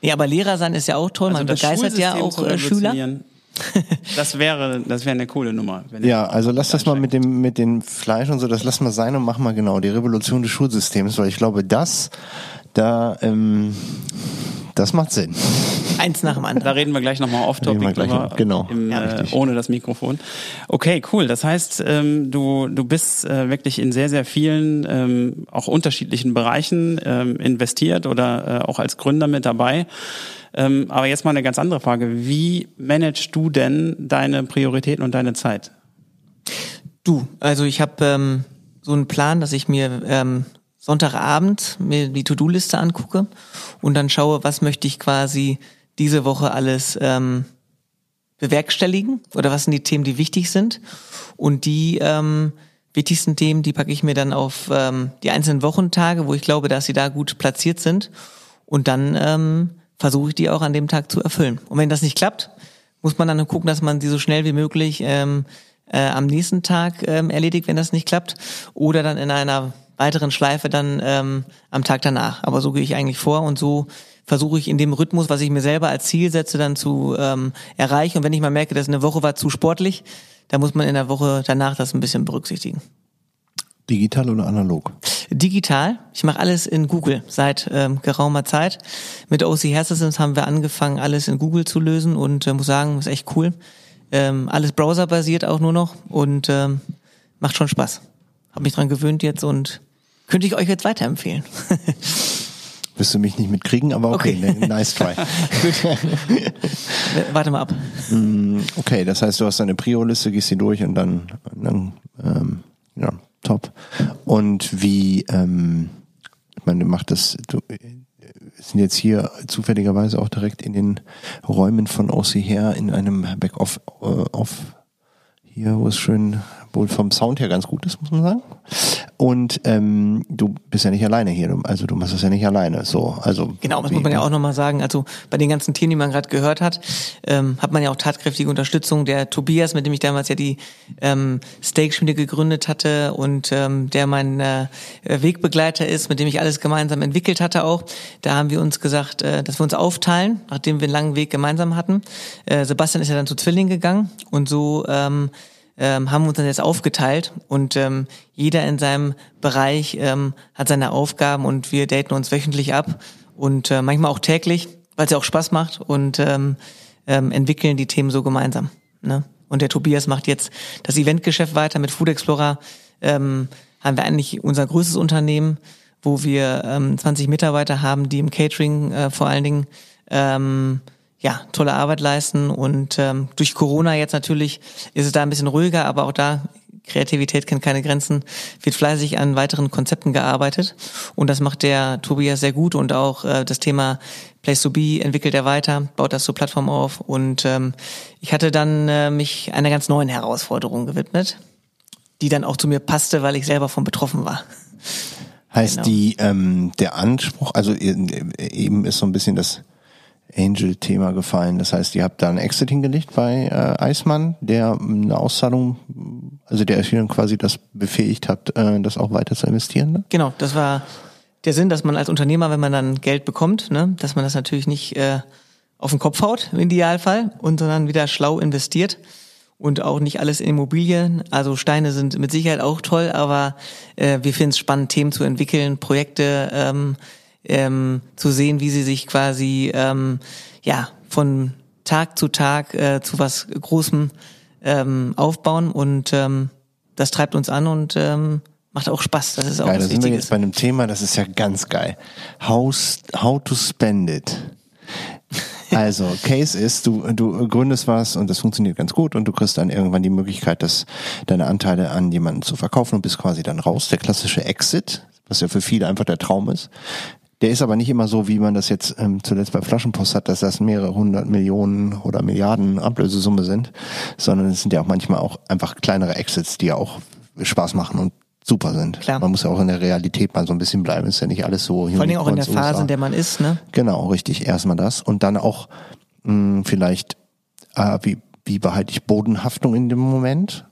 Nee, aber Lehrer sein ist ja auch toll. Also Man begeistert ja auch äh, Schüler. Das wäre, das wäre eine coole Nummer. ja, also lass das mal mit dem, mit dem Fleisch und so, das lass mal sein und mach mal genau die Revolution des Schulsystems, weil ich glaube, das da, ähm, das macht Sinn. Eins nach dem anderen. Da reden wir gleich nochmal off-topic drüber. Genau. Im, ja, äh, ohne das Mikrofon. Okay, cool. Das heißt, ähm, du, du bist äh, wirklich in sehr, sehr vielen, ähm, auch unterschiedlichen Bereichen ähm, investiert oder äh, auch als Gründer mit dabei. Ähm, aber jetzt mal eine ganz andere Frage. Wie managst du denn deine Prioritäten und deine Zeit? Du, also ich habe ähm, so einen Plan, dass ich mir ähm, Sonntagabend mir die To-Do-Liste angucke und dann schaue, was möchte ich quasi diese Woche alles ähm, bewerkstelligen oder was sind die Themen, die wichtig sind. Und die ähm, wichtigsten Themen, die packe ich mir dann auf ähm, die einzelnen Wochentage, wo ich glaube, dass sie da gut platziert sind. Und dann ähm, versuche ich die auch an dem Tag zu erfüllen. Und wenn das nicht klappt, muss man dann gucken, dass man sie so schnell wie möglich ähm, äh, am nächsten Tag ähm, erledigt, wenn das nicht klappt. Oder dann in einer weiteren Schleife dann ähm, am Tag danach. Aber so gehe ich eigentlich vor und so versuche ich in dem Rhythmus, was ich mir selber als Ziel setze, dann zu ähm, erreichen. Und wenn ich mal merke, dass eine Woche war zu sportlich, dann muss man in der Woche danach das ein bisschen berücksichtigen. Digital oder analog? Digital. Ich mache alles in Google seit ähm, geraumer Zeit. Mit OC Hair Systems haben wir angefangen, alles in Google zu lösen und äh, muss sagen, ist echt cool. Ähm, alles browserbasiert auch nur noch und ähm, macht schon Spaß. Hab mich dran gewöhnt jetzt und könnte ich euch jetzt weiterempfehlen. Wirst du mich nicht mitkriegen, aber okay, okay. Ne, nice try. Warte mal ab. Mm, okay, das heißt, du hast deine Prio-Liste, gehst sie durch und dann, dann ähm, ja, top. Und wie, ähm, ich meine, du machst das, du sind jetzt hier zufälligerweise auch direkt in den Räumen von OC her in einem Back-off, äh, off, hier, wo es schön wohl vom Sound her ganz gut ist, muss man sagen. Und ähm, du bist ja nicht alleine hier, also du machst das ja nicht alleine. So, also genau, das muss man ja auch nochmal sagen. Also bei den ganzen Themen, die man gerade gehört hat, ähm, hat man ja auch tatkräftige Unterstützung. Der Tobias, mit dem ich damals ja die ähm, Steakschmiede gegründet hatte und ähm, der mein äh, Wegbegleiter ist, mit dem ich alles gemeinsam entwickelt hatte auch. Da haben wir uns gesagt, äh, dass wir uns aufteilen, nachdem wir einen langen Weg gemeinsam hatten. Äh, Sebastian ist ja dann zu Zwilling gegangen und so ähm, ähm, haben wir uns dann jetzt aufgeteilt und ähm, jeder in seinem Bereich ähm, hat seine Aufgaben und wir daten uns wöchentlich ab und äh, manchmal auch täglich, weil es ja auch Spaß macht und ähm, ähm, entwickeln die Themen so gemeinsam. Ne? Und der Tobias macht jetzt das Eventgeschäft weiter mit Food Explorer. Ähm, haben wir eigentlich unser größtes Unternehmen, wo wir ähm, 20 Mitarbeiter haben, die im Catering äh, vor allen Dingen ähm, ja, tolle Arbeit leisten. Und ähm, durch Corona jetzt natürlich ist es da ein bisschen ruhiger, aber auch da Kreativität kennt keine Grenzen, wird fleißig an weiteren Konzepten gearbeitet. Und das macht der Tobias sehr gut und auch äh, das Thema Place to Be entwickelt er weiter, baut das zur Plattform auf. Und ähm, ich hatte dann äh, mich einer ganz neuen Herausforderung gewidmet, die dann auch zu mir passte, weil ich selber von betroffen war. Heißt genau. die ähm, der Anspruch, also eben ist so ein bisschen das Angel-Thema gefallen. Das heißt, ihr habt da ein Exit hingelegt bei äh, Eismann, der eine Auszahlung, also der euch quasi das befähigt hat, äh, das auch weiter zu investieren. Ne? Genau, das war der Sinn, dass man als Unternehmer, wenn man dann Geld bekommt, ne, dass man das natürlich nicht äh, auf den Kopf haut im Idealfall und sondern wieder schlau investiert und auch nicht alles in Immobilien. Also Steine sind mit Sicherheit auch toll, aber äh, wir finden es spannend, Themen zu entwickeln, Projekte ähm, ähm, zu sehen, wie sie sich quasi ähm, ja von Tag zu Tag äh, zu was Großem ähm, aufbauen und ähm, das treibt uns an und ähm, macht auch Spaß. Das ist auch geil, das da sind wir jetzt bei einem Thema, das ist ja ganz geil. How, how to spend it. Also, Case ist, du, du gründest was und das funktioniert ganz gut und du kriegst dann irgendwann die Möglichkeit, dass deine Anteile an jemanden zu verkaufen und bist quasi dann raus. Der klassische Exit, was ja für viele einfach der Traum ist. Der ist aber nicht immer so, wie man das jetzt ähm, zuletzt bei Flaschenpost hat, dass das mehrere hundert Millionen oder Milliarden Ablösesumme sind, sondern es sind ja auch manchmal auch einfach kleinere Exits, die ja auch Spaß machen und super sind. Klar. Man muss ja auch in der Realität mal so ein bisschen bleiben. Ist ja nicht alles so. Vor allem auch in der Phase, USA. in der man ist, ne? Genau, richtig. Erstmal das und dann auch mh, vielleicht äh, wie wie behalte ich Bodenhaftung in dem Moment?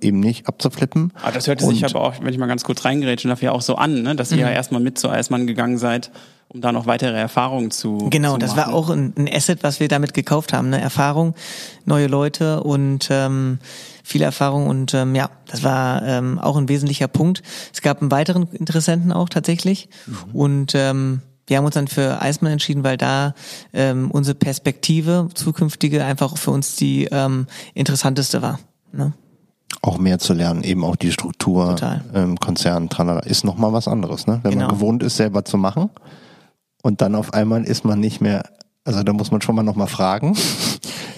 Eben nicht abzuflippen. Aber ah, das hört sich aber auch, wenn ich mal ganz kurz reingerätschen darf, ja auch so an, ne? dass ihr ja mhm. erstmal mit zu Eismann gegangen seid, um da noch weitere Erfahrungen zu Genau, zu das war auch ein, ein, Asset, was wir damit gekauft haben, ne? Erfahrung, neue Leute und ähm, viel Erfahrung und ähm, ja, das war ähm, auch ein wesentlicher Punkt. Es gab einen weiteren Interessenten auch tatsächlich mhm. und ähm, wir haben uns dann für Eismann entschieden, weil da ähm, unsere Perspektive zukünftige einfach für uns die ähm, interessanteste war. Ne? Auch mehr zu lernen, eben auch die Struktur, Total. ähm, Konzern, tralala, ist nochmal was anderes, ne? Wenn genau. man gewohnt ist, selber zu machen und dann auf einmal ist man nicht mehr, also da muss man schon mal nochmal fragen,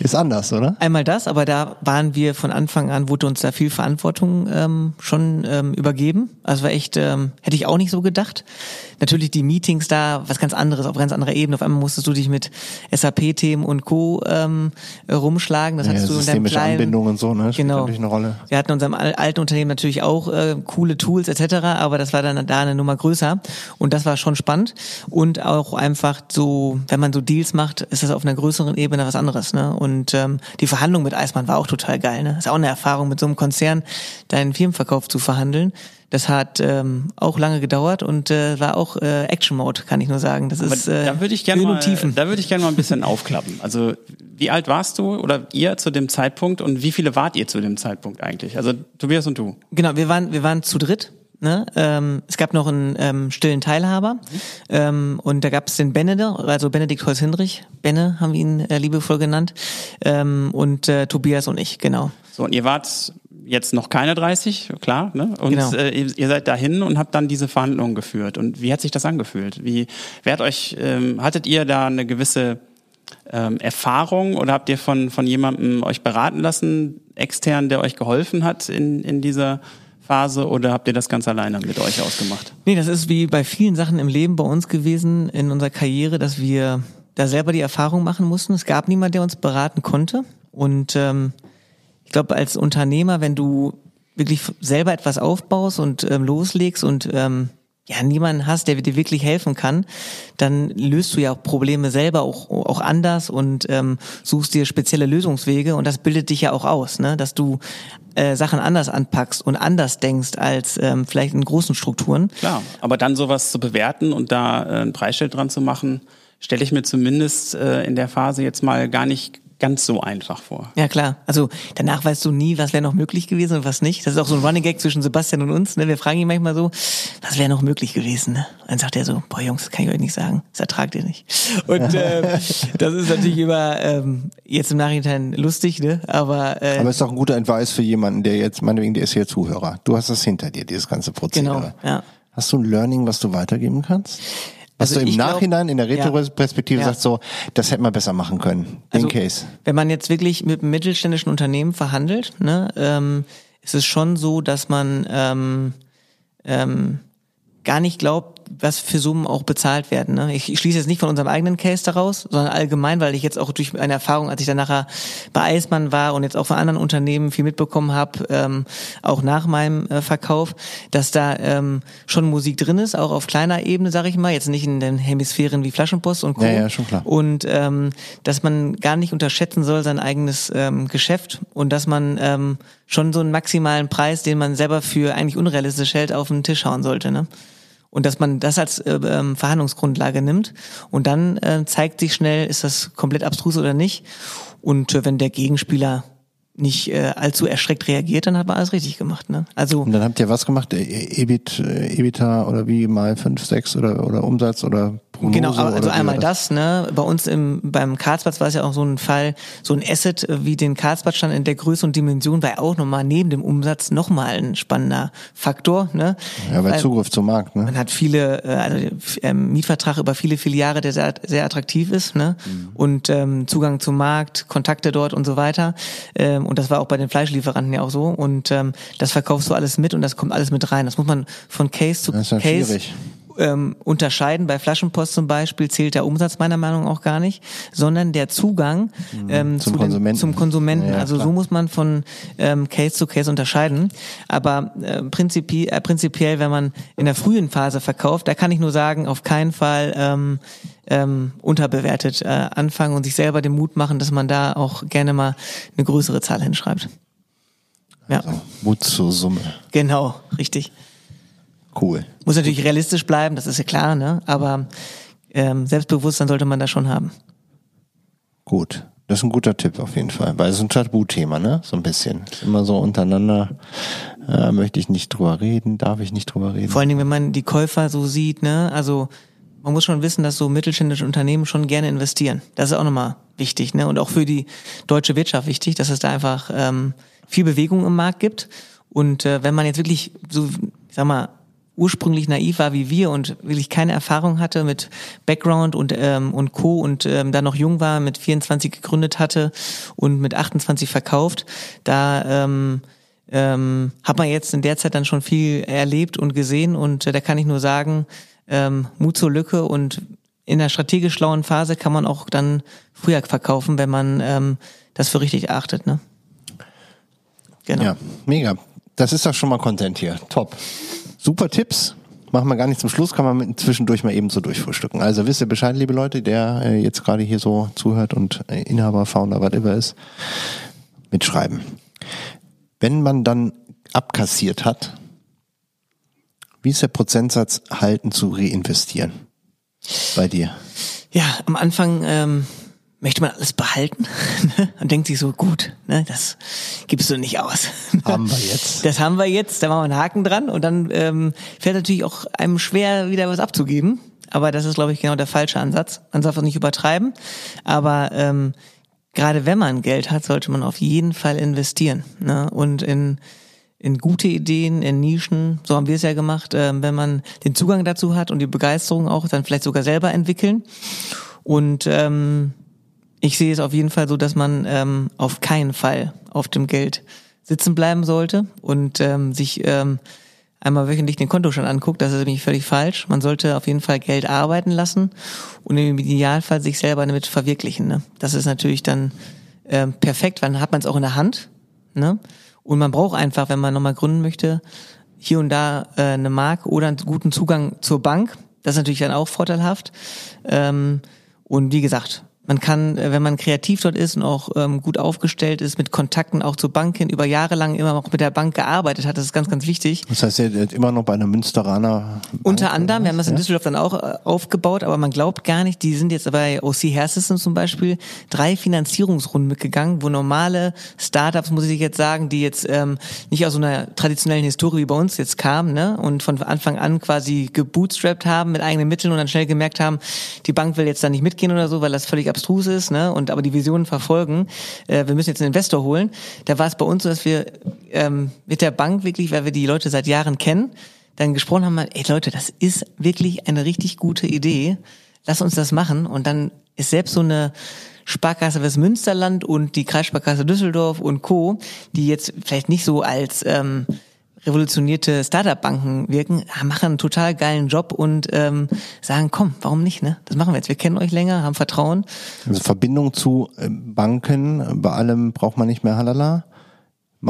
Ist anders, oder? Einmal das, aber da waren wir von Anfang an, wurde uns da viel Verantwortung ähm, schon ähm, übergeben. Also war echt, ähm, hätte ich auch nicht so gedacht. Natürlich die Meetings da, was ganz anderes, auf ganz anderer Ebene. Auf einmal musstest du dich mit SAP-Themen und Co. Ähm, rumschlagen. Das Ja, hattest du in deinem kleinen, Anbindung und so, ne? Spielt Genau. natürlich eine Rolle. Wir hatten in unserem al- alten Unternehmen natürlich auch äh, coole Tools etc., aber das war dann da eine Nummer größer und das war schon spannend und auch einfach so, wenn man so Deals macht, ist das auf einer größeren Ebene was anderes. Ne? Und ähm, die Verhandlung mit Eismann war auch total geil. Ne? Ist auch eine Erfahrung, mit so einem Konzern deinen Firmenverkauf zu verhandeln. Das hat ähm, auch lange gedauert und äh, war auch äh, Action Mode, kann ich nur sagen. Das Aber ist äh, da würde ich gerne mal, Tiefen. da würde ich gerne mal ein bisschen aufklappen. Also wie alt warst du oder ihr zu dem Zeitpunkt und wie viele wart ihr zu dem Zeitpunkt eigentlich? Also Tobias und du. Genau, wir waren, wir waren zu dritt. Ne? Ähm, es gab noch einen ähm, stillen Teilhaber ähm, und da gab es den Benne, also Benedikt Holz-Hinrich, Benne haben wir ihn äh, liebevoll genannt, ähm, und äh, Tobias und ich, genau. So, und ihr wart jetzt noch keine 30, klar, ne? Und Genau. äh, ihr, ihr seid dahin und habt dann diese Verhandlungen geführt. Und wie hat sich das angefühlt? Wie, wer hat euch, ähm, hattet ihr da eine gewisse ähm, Erfahrung oder habt ihr von, von jemandem euch beraten lassen, extern, der euch geholfen hat in, in dieser Phase oder habt ihr das ganz alleine mit euch ausgemacht? Nee, das ist wie bei vielen Sachen im Leben bei uns gewesen, in unserer Karriere, dass wir da selber die Erfahrung machen mussten. Es gab niemand, der uns beraten konnte. Und ähm, ich glaube, als Unternehmer, wenn du wirklich selber etwas aufbaust und ähm, loslegst und ähm, ja niemanden hast, der dir wirklich helfen kann, dann löst du ja auch Probleme selber auch, auch anders und ähm, suchst dir spezielle Lösungswege und das bildet dich ja auch aus, ne? dass du äh, Sachen anders anpackst und anders denkst als ähm, vielleicht in großen Strukturen. Klar, aber dann sowas zu bewerten und da äh, ein Preisschild dran zu machen, stelle ich mir zumindest äh, in der Phase jetzt mal gar nicht ganz so einfach vor. Ja klar, also danach weißt du nie, was wäre noch möglich gewesen und was nicht. Das ist auch so ein Running Gag zwischen Sebastian und uns. Ne? Wir fragen ihn manchmal so, was wäre noch möglich gewesen? Ne? Und dann sagt er so, boah Jungs, das kann ich euch nicht sagen, das ertragt ihr nicht. Und äh, das ist natürlich immer ähm, jetzt im Nachhinein lustig, ne? aber, äh, Aber ist doch ein guter Advice für jemanden, der jetzt, meinetwegen, der ist hier Zuhörer. Du hast das hinter dir, dieses ganze Prozedere. Genau, ja. Hast du ein Learning, was du weitergeben kannst? Was Also du im ich glaub- Nachhinein in der. Retroperspektive Ja. sagst so, das hätten wir besser machen können. Den Also, Case. Wenn man jetzt wirklich mit einem mittelständischen Unternehmen verhandelt, ne, ähm, ist es schon so, dass man ähm, ähm, gar nicht glaubt, was für Summen auch bezahlt werden. Ne? Ich, ich schließe jetzt nicht von unserem eigenen Case daraus, sondern allgemein, weil ich jetzt auch durch eine Erfahrung, als ich dann nachher bei Eismann war und jetzt auch von anderen Unternehmen viel mitbekommen habe, ähm, auch nach meinem äh, Verkauf, dass da ähm, schon Musik drin ist, auch auf kleiner Ebene, sage ich mal, jetzt nicht in den Hemisphären wie Flaschenpost und Co. Ja, ja, schon klar. Und ähm, dass man gar nicht unterschätzen soll sein eigenes ähm, Geschäft und dass man ähm, schon so einen maximalen Preis, den man selber für eigentlich unrealistisch hält, auf den Tisch hauen sollte. Ne? Und dass man das als äh, ähm, Verhandlungsgrundlage nimmt und dann äh, zeigt sich schnell, ist das komplett abstrus oder nicht. Und äh, wenn der Gegenspieler nicht äh, allzu erschreckt reagiert, dann hat man alles richtig gemacht. Ne? Also Und dann habt ihr was gemacht? E- EBIT, äh, EBITDA oder wie mal 5, 6 oder, oder Umsatz oder Prognose? Genau, also einmal war das, ne? Bei uns im beim Karlsplatz war es ja auch so ein Fall, so ein Asset wie den Karlsplatz stand in der Größe und Dimension war auch nochmal neben dem Umsatz nochmal ein spannender Faktor, ne? Ja, weil Weil Zugriff zum Markt, ne? man hat viele, äh, also ähm, Mietvertrag über viele, viele Jahre, der sehr, sehr attraktiv ist, ne? Und ähm, Zugang zum Markt, Kontakte dort und so weiter. Ähm, und das war auch bei den Fleischlieferanten ja auch so. Und ähm, das verkaufst du alles mit und das kommt alles mit rein. Das muss man von Case zu Das ist ja Case schwierig. Ähm, unterscheiden. Bei Flaschenpost zum Beispiel zählt der Umsatz meiner Meinung nach auch gar nicht, sondern der Zugang ähm, Mhm. Zum zu Konsumenten. Den, zum Konsumenten. Ja, also klar. so muss man von ähm, Case zu Case unterscheiden. Aber äh, prinzipiell, äh, prinzipiell, wenn man in der frühen Phase verkauft, da kann ich nur sagen, auf keinen Fall ähm, ähm, unterbewertet äh, anfangen und sich selber den Mut machen, dass man da auch gerne mal eine größere Zahl hinschreibt. Ja, Mut zur Summe. genau, richtig. Cool. Muss natürlich realistisch bleiben, das ist ja klar, ne? Aber ähm, Selbstbewusstsein sollte man da schon haben. Gut. Das ist ein guter Tipp auf jeden Fall. Weil es ist ein Tabuthema, ne? So ein bisschen. Immer so untereinander. Äh, möchte ich nicht drüber reden? Darf ich nicht drüber reden? Vor allen Dingen, wenn man die Käufer so sieht, ne? Also man muss schon wissen, dass so mittelständische Unternehmen schon gerne investieren. Das ist auch nochmal wichtig, ne? Und auch für die deutsche Wirtschaft wichtig, dass es da einfach ähm, viel Bewegung im Markt gibt. Und äh, wenn man jetzt wirklich so, ich sag mal, ursprünglich naiv war wie wir und wirklich keine Erfahrung hatte mit Background und ähm, und Co. und ähm, dann noch jung war, mit 24 gegründet hatte und mit 28 verkauft, da ähm, ähm, hat man jetzt in der Zeit dann schon viel erlebt und gesehen und äh, da kann ich nur sagen, ähm, Mut zur Lücke und in der strategisch schlauen Phase kann man auch dann früher verkaufen, wenn man ähm, das für richtig achtet. Ne? Genau. Ja, mega. Das ist doch schon mal Content hier. Top. Super Tipps. Machen wir gar nicht zum Schluss, kann man zwischendurch mal eben so durchfrühstücken. Also wisst ihr Bescheid, liebe Leute, der äh, jetzt gerade hier so zuhört und äh, Inhaber, Founder, whatever ist, mitschreiben. Wenn man dann abkassiert hat, wie ist der Prozentsatz halten zu reinvestieren bei dir? Ja, am Anfang ähm, möchte man alles behalten ne? und denkt sich so, gut, ne, das gibst du nicht aus. Haben wir jetzt. Das haben wir jetzt, da machen wir einen Haken dran und dann ähm, fällt natürlich auch einem schwer, wieder was abzugeben. Aber das ist, glaube ich, genau der falsche Ansatz. Man darf es nicht übertreiben. Aber ähm, gerade wenn man Geld hat, sollte man auf jeden Fall investieren. Ne? Und in, in gute Ideen, in Nischen, so haben wir es ja gemacht, äh, wenn man den Zugang dazu hat und die Begeisterung auch, dann vielleicht sogar selber entwickeln. Und ähm, ich sehe es auf jeden Fall so, dass man ähm, auf keinen Fall auf dem Geld sitzen bleiben sollte und ähm, sich ähm, einmal wöchentlich den Kontostand anguckt, das ist nämlich völlig falsch. Man sollte auf jeden Fall Geld arbeiten lassen und im Idealfall sich selber damit verwirklichen. Ne? Das ist natürlich dann äh, perfekt, weil dann hat man es auch in der Hand. Ne? Und man braucht einfach, wenn man nochmal gründen möchte, hier und da äh, eine Mark oder einen guten Zugang zur Bank. Das ist natürlich dann auch vorteilhaft. Ähm, und wie gesagt, man kann, äh, wenn man kreativ dort ist und auch ähm, gut aufgestellt ist, mit Kontakten auch zur Bank hin, über Jahre lang immer noch mit der Bank gearbeitet hat, das ist ganz, ganz wichtig. Das heißt, er hat immer noch bei einer Münsteraner Bank, Unter anderem, wir haben das in Düsseldorf dann auch äh, aufgebaut, aber man glaubt gar nicht, die sind jetzt bei OC Hair Systems zum Beispiel drei Finanzierungsrunden mitgegangen, wo normale Startups, muss ich jetzt sagen, die jetzt ähm, nicht aus so einer traditionellen Historie wie bei uns jetzt kamen ne, und von Anfang an quasi gebootstrapped haben mit eigenen Mitteln und dann schnell gemerkt haben, die Bank will jetzt da nicht mitgehen oder so, weil das völlig abstrus ist, ne, und aber die Visionen verfolgen, äh, wir müssen jetzt einen Investor holen. Da war es bei uns so, dass wir ähm, mit der Bank wirklich, weil wir die Leute seit Jahren kennen, dann gesprochen haben, ey Leute, das ist wirklich eine richtig gute Idee. Lass uns das machen. Und dann ist selbst so eine Sparkasse Westmünsterland und die Kreissparkasse Düsseldorf und Co., die jetzt vielleicht nicht so als ähm, revolutionierte Startup-Banken wirken, machen einen total geilen Job und ähm, sagen, komm, warum nicht, ne? Das machen wir jetzt. Wir kennen euch länger, haben Vertrauen. Also Verbindung zu äh, Banken, bei allem braucht man nicht mehr Halala.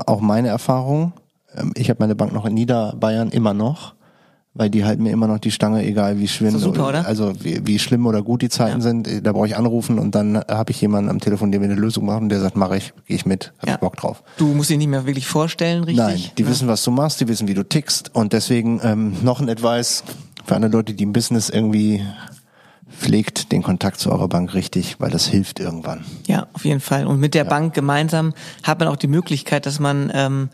Auch meine Erfahrung. Ähm, ich habe meine Bank noch in Niederbayern immer noch weil die halten mir immer noch die Stange, egal wie schlimm, super, oder? also wie, wie schlimm oder gut die Zeiten ja. sind. Da brauche ich anrufen und dann habe ich jemanden am Telefon, der mir eine Lösung macht und der sagt, mache ich, gehe ich mit, habe ja. ich Bock drauf. Du musst dich nicht mehr wirklich vorstellen, richtig? Nein, die ja. wissen, was du machst, die wissen, wie du tickst und deswegen ähm, noch ein Advice für alle Leute, die im Business irgendwie pflegt den Kontakt zu eurer Bank richtig, weil das hilft irgendwann. Ja, auf jeden Fall. Und mit der Bank gemeinsam hat man auch die Möglichkeit, dass man ähm,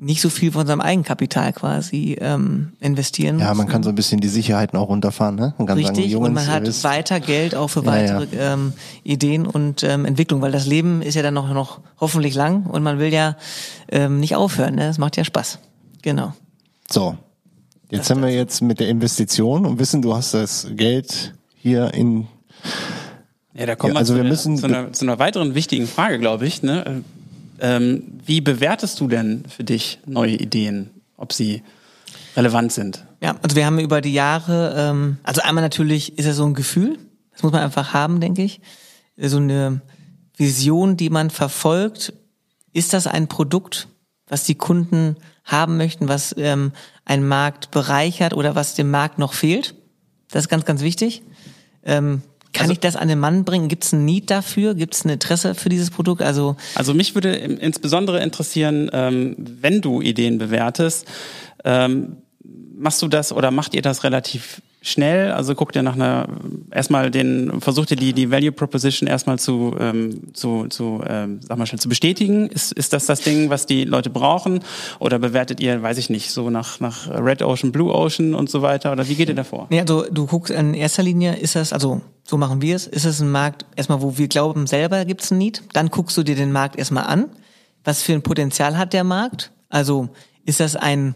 nicht so viel von seinem Eigenkapital quasi ähm, investieren Ja, man kann so ein bisschen die Sicherheiten auch runterfahren, ne? Man kann Richtig, sagen, Jungs, und man hat wisst, weiter Geld auch für weitere ja, ja. Ähm, Ideen und ähm, Entwicklung, weil das Leben ist ja dann noch, noch hoffentlich lang und man will ja ähm, nicht aufhören, ne? Es macht ja Spaß. Genau. So, jetzt das haben wir jetzt mit der Investition und wissen, du hast das Geld hier in ja, da kommen ja, also wir müssen zu einer, zu einer weiteren wichtigen Frage, glaube ich. Ne? Ähm, wie bewertest du denn für dich neue Ideen, ob sie relevant sind? Ja, also wir haben über die Jahre, ähm, also einmal natürlich ist es so ein Gefühl, das muss man einfach haben, denke ich, so eine Vision, die man verfolgt. Ist das ein Produkt, was die Kunden haben möchten, was ähm, einen Markt bereichert oder was dem Markt noch fehlt? Das ist ganz, ganz wichtig. Ähm, kann also, ich das an den Mann bringen? Gibt es ein Need dafür? Gibt es ein Interesse für dieses Produkt? Also, also mich würde insbesondere interessieren, ähm, wenn du Ideen bewertest, ähm, machst du das oder macht ihr das relativ schnell? Also guckt ihr nach einer erstmal den versucht ihr die die Value Proposition erstmal zu ähm, zu zu ähm, sag mal schnell zu bestätigen. Ist ist das das Ding, was die Leute brauchen? Oder bewertet ihr, weiß ich nicht, so nach nach Red Ocean, Blue Ocean und so weiter? Oder wie geht ihr davor? Nee, also du guckst in erster Linie ist das also so machen wir es. Ist es ein Markt erstmal, wo wir glauben selber gibt es ein Need? Dann guckst du dir den Markt erstmal an. Was für ein Potenzial hat der Markt? Also ist das ein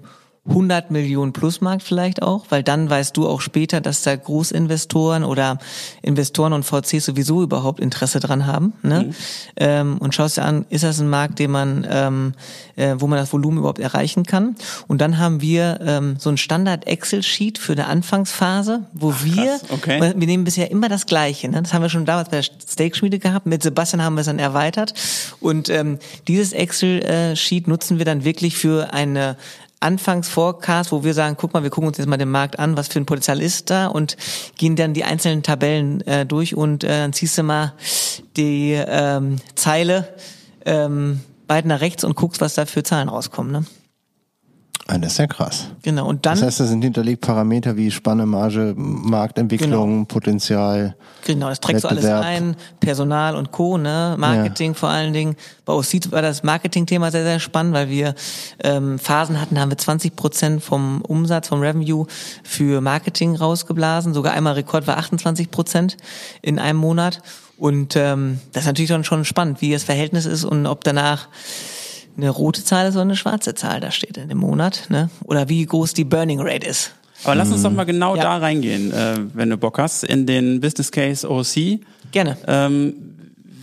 100 Millionen Plusmarkt vielleicht auch, weil dann weißt du auch später, dass da Großinvestoren oder Investoren und VCs sowieso überhaupt Interesse dran haben. Ne? Mhm. Ähm, und schaust dir an, ist das ein Markt, den man, ähm, äh, wo man das Volumen überhaupt erreichen kann? Und dann haben wir ähm, so ein Standard Excel-Sheet für eine Anfangsphase, wo Ach, wir, okay. wir nehmen bisher immer das Gleiche. Ne? Das haben wir schon damals bei der Steak-Schmiede gehabt. Mit Sebastian haben wir es dann erweitert. Und ähm, dieses Excel-Sheet nutzen wir dann wirklich für eine Anfangsforecast, wo wir sagen, guck mal, wir gucken uns jetzt mal den Markt an, was für ein Potenzial ist da und gehen dann die einzelnen Tabellen äh, durch und äh, dann ziehst du mal die ähm, Zeile ähm, weit nach rechts und guckst, was da für Zahlen rauskommen. Ne? Ah, das ist ja krass. Genau. Und dann. Das heißt, da sind hinterlegt Parameter wie Spanne, Marge, Marktentwicklung, genau. Potenzial. Genau, das trägst du alles ein, Personal und Co., ne? Marketing ja. vor allen Dingen. Bei OC war das Marketing-Thema sehr, sehr spannend, weil wir ähm, Phasen hatten, haben wir 20 Prozent vom Umsatz, vom Revenue für Marketing rausgeblasen. Sogar einmal Rekord war 28 Prozent in einem Monat. Und ähm, das ist natürlich dann schon spannend, wie das Verhältnis ist und ob danach eine rote Zahl ist oder eine schwarze Zahl da steht in dem Monat, ne? Oder wie groß die Burning Rate ist. Aber lass uns doch mal genau ja. da reingehen, äh, wenn du Bock hast, in den Business Case OC. Gerne. Ähm,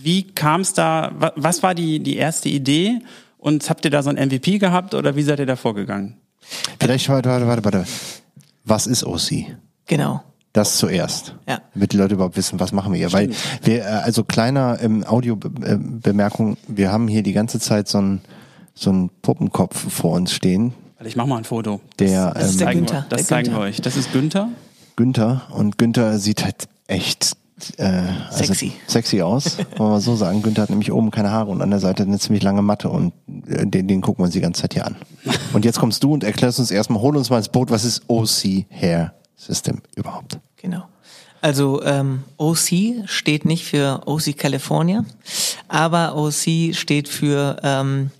wie kam es da, was war die, die erste Idee und habt ihr da so ein MVP gehabt oder wie seid ihr da vorgegangen? Vielleicht, warte, warte, warte, warte. Was ist OC? Genau. Das zuerst. Ja. Damit die Leute überhaupt wissen, was machen wir hier. Stimmt. Weil wir, äh, also kleiner ähm, Audiobemerkung, wir haben hier die ganze Zeit so ein so einen Puppenkopf vor uns stehen. Ich mach mal ein Foto. Der, das, ist der ähm, Günther. Das der zeigen Günther. wir euch. Das ist Günther. Günther. Und Günther sieht halt echt äh, also sexy. sexy aus, wollen wir so sagen. Günther hat nämlich oben keine Haare und an der Seite eine ziemlich lange Matte und äh, den, den gucken wir uns die ganze Zeit hier an. Und jetzt kommst du und erklärst uns erstmal, hol uns mal ins Boot, was ist OC Hair System überhaupt? Genau. Also ähm, OC steht nicht für OC California, aber OC steht für ähm,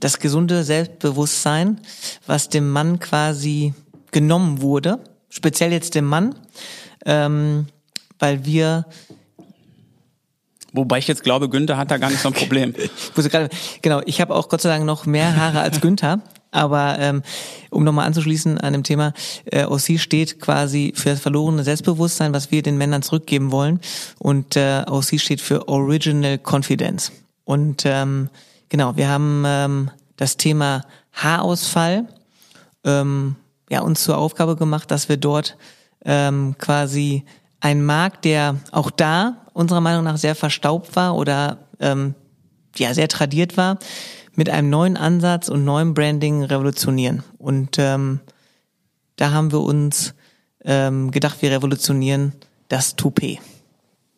das gesunde Selbstbewusstsein, was dem Mann quasi genommen wurde, speziell jetzt dem Mann, ähm, weil wir Wobei ich jetzt glaube, Günther hat da gar nicht so ein Problem. genau, ich habe auch Gott sei Dank noch mehr Haare als Günther. Aber ähm, um nochmal anzuschließen an dem Thema, äh, OC steht quasi für das verlorene Selbstbewusstsein, was wir den Männern zurückgeben wollen. Und äh, OC steht für Original Confidence. Und ähm, Genau, wir haben ähm, das Thema Haarausfall ähm, ja, uns zur Aufgabe gemacht, dass wir dort ähm, quasi einen Markt, der auch da unserer Meinung nach sehr verstaubt war oder ähm, ja sehr tradiert war, mit einem neuen Ansatz und neuem Branding revolutionieren. Und ähm, da haben wir uns ähm, gedacht, wir revolutionieren das Toupet.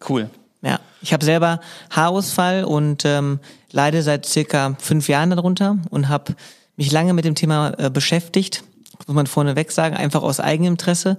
Cool. Ja, ich habe selber Haarausfall und ähm, leide seit circa fünf Jahren darunter und habe mich lange mit dem Thema äh, beschäftigt, muss man vorneweg sagen, einfach aus Eigeninteresse.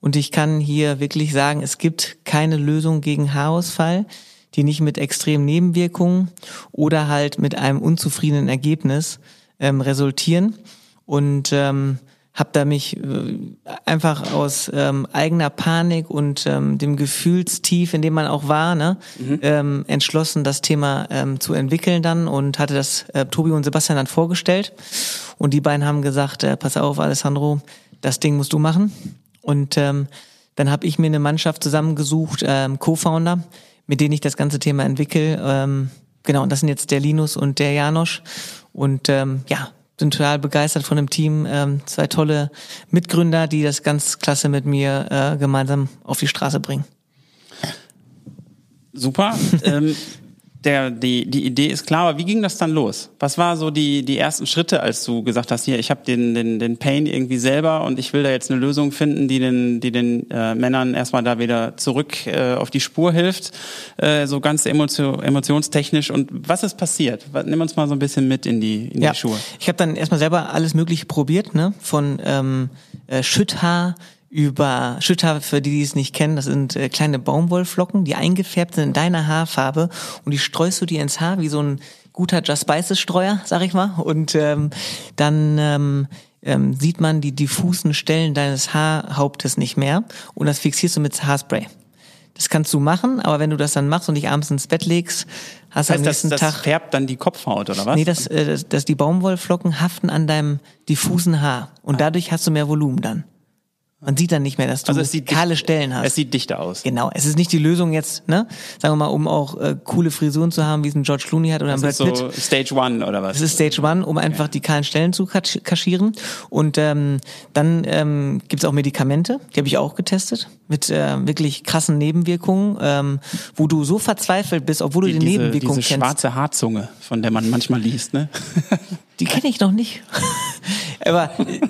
Und ich kann hier wirklich sagen, es gibt keine Lösung gegen Haarausfall, die nicht mit extremen Nebenwirkungen oder halt mit einem unzufriedenen Ergebnis ähm, resultieren. Und ähm, habe da mich äh, einfach aus ähm, eigener Panik und ähm, dem Gefühlstief, in dem man auch war, ne, mhm. ähm, entschlossen, das Thema ähm, zu entwickeln dann und hatte das äh, Tobi und Sebastian dann vorgestellt. Und die beiden haben gesagt, äh, pass auf, Alessandro, das Ding musst du machen. Und ähm, dann habe ich mir eine Mannschaft zusammengesucht, ähm, Co-Founder, mit denen ich das ganze Thema entwickle. Ähm, genau, und das sind jetzt der Linus und der Janosch. Und ähm, ja, bin total begeistert von dem Team. Ähm, zwei tolle Mitgründer, die das ganz klasse mit mir äh, gemeinsam auf die Straße bringen. Super. ähm, der, die, die Idee ist klar, aber wie ging das dann los? Was war so die, die ersten Schritte, als du gesagt hast, hier, ich habe den, den, den Pain irgendwie selber und ich will da jetzt eine Lösung finden, die den, die den äh, Männern erstmal da wieder zurück äh, auf die Spur hilft, äh, so ganz emotio, emotionstechnisch. Und was ist passiert? Nimm uns mal so ein bisschen mit in die, in ja. die Schuhe. Ich habe dann erstmal selber alles Mögliche probiert, ne? von ähm, äh, Schütthaar über Schütter, für die, die es nicht kennen, das sind äh, kleine Baumwollflocken, die eingefärbt sind in deiner Haarfarbe und die streust du dir ins Haar wie so ein guter Just Spices Streuer, sag ich mal. Und ähm, dann ähm, ähm, sieht man die diffusen Stellen deines Haarhauptes nicht mehr und das fixierst du mit Haarspray. Das kannst du machen, aber wenn du das dann machst und dich abends ins Bett legst, hast du am heißt, das, nächsten das Tag. färbt dann die Kopfhaut, oder was? Nee, das, äh, das, das, die Baumwollflocken haften an deinem diffusen Haar und dadurch hast du mehr Volumen dann. Man sieht dann nicht mehr, dass du also es sieht kahle Stellen hast. Es sieht dichter aus. Genau, es ist nicht die Lösung jetzt, ne? Sagen wir mal, um auch äh, coole Frisuren zu haben, wie es ein George Clooney hat oder ein Das Brad ist Pitt. so Stage One oder was? Das ist Stage One, um einfach die kahlen Stellen zu kasch- kaschieren. Und ähm, dann ähm, gibt es auch Medikamente, die habe ich auch getestet, mit äh, wirklich krassen Nebenwirkungen, ähm, wo du so verzweifelt bist, obwohl du die, die, diese, Nebenwirkungen diese kennst. schwarze Haarzunge, von der man manchmal liest, ne? Die kenne ich noch nicht. Aber äh,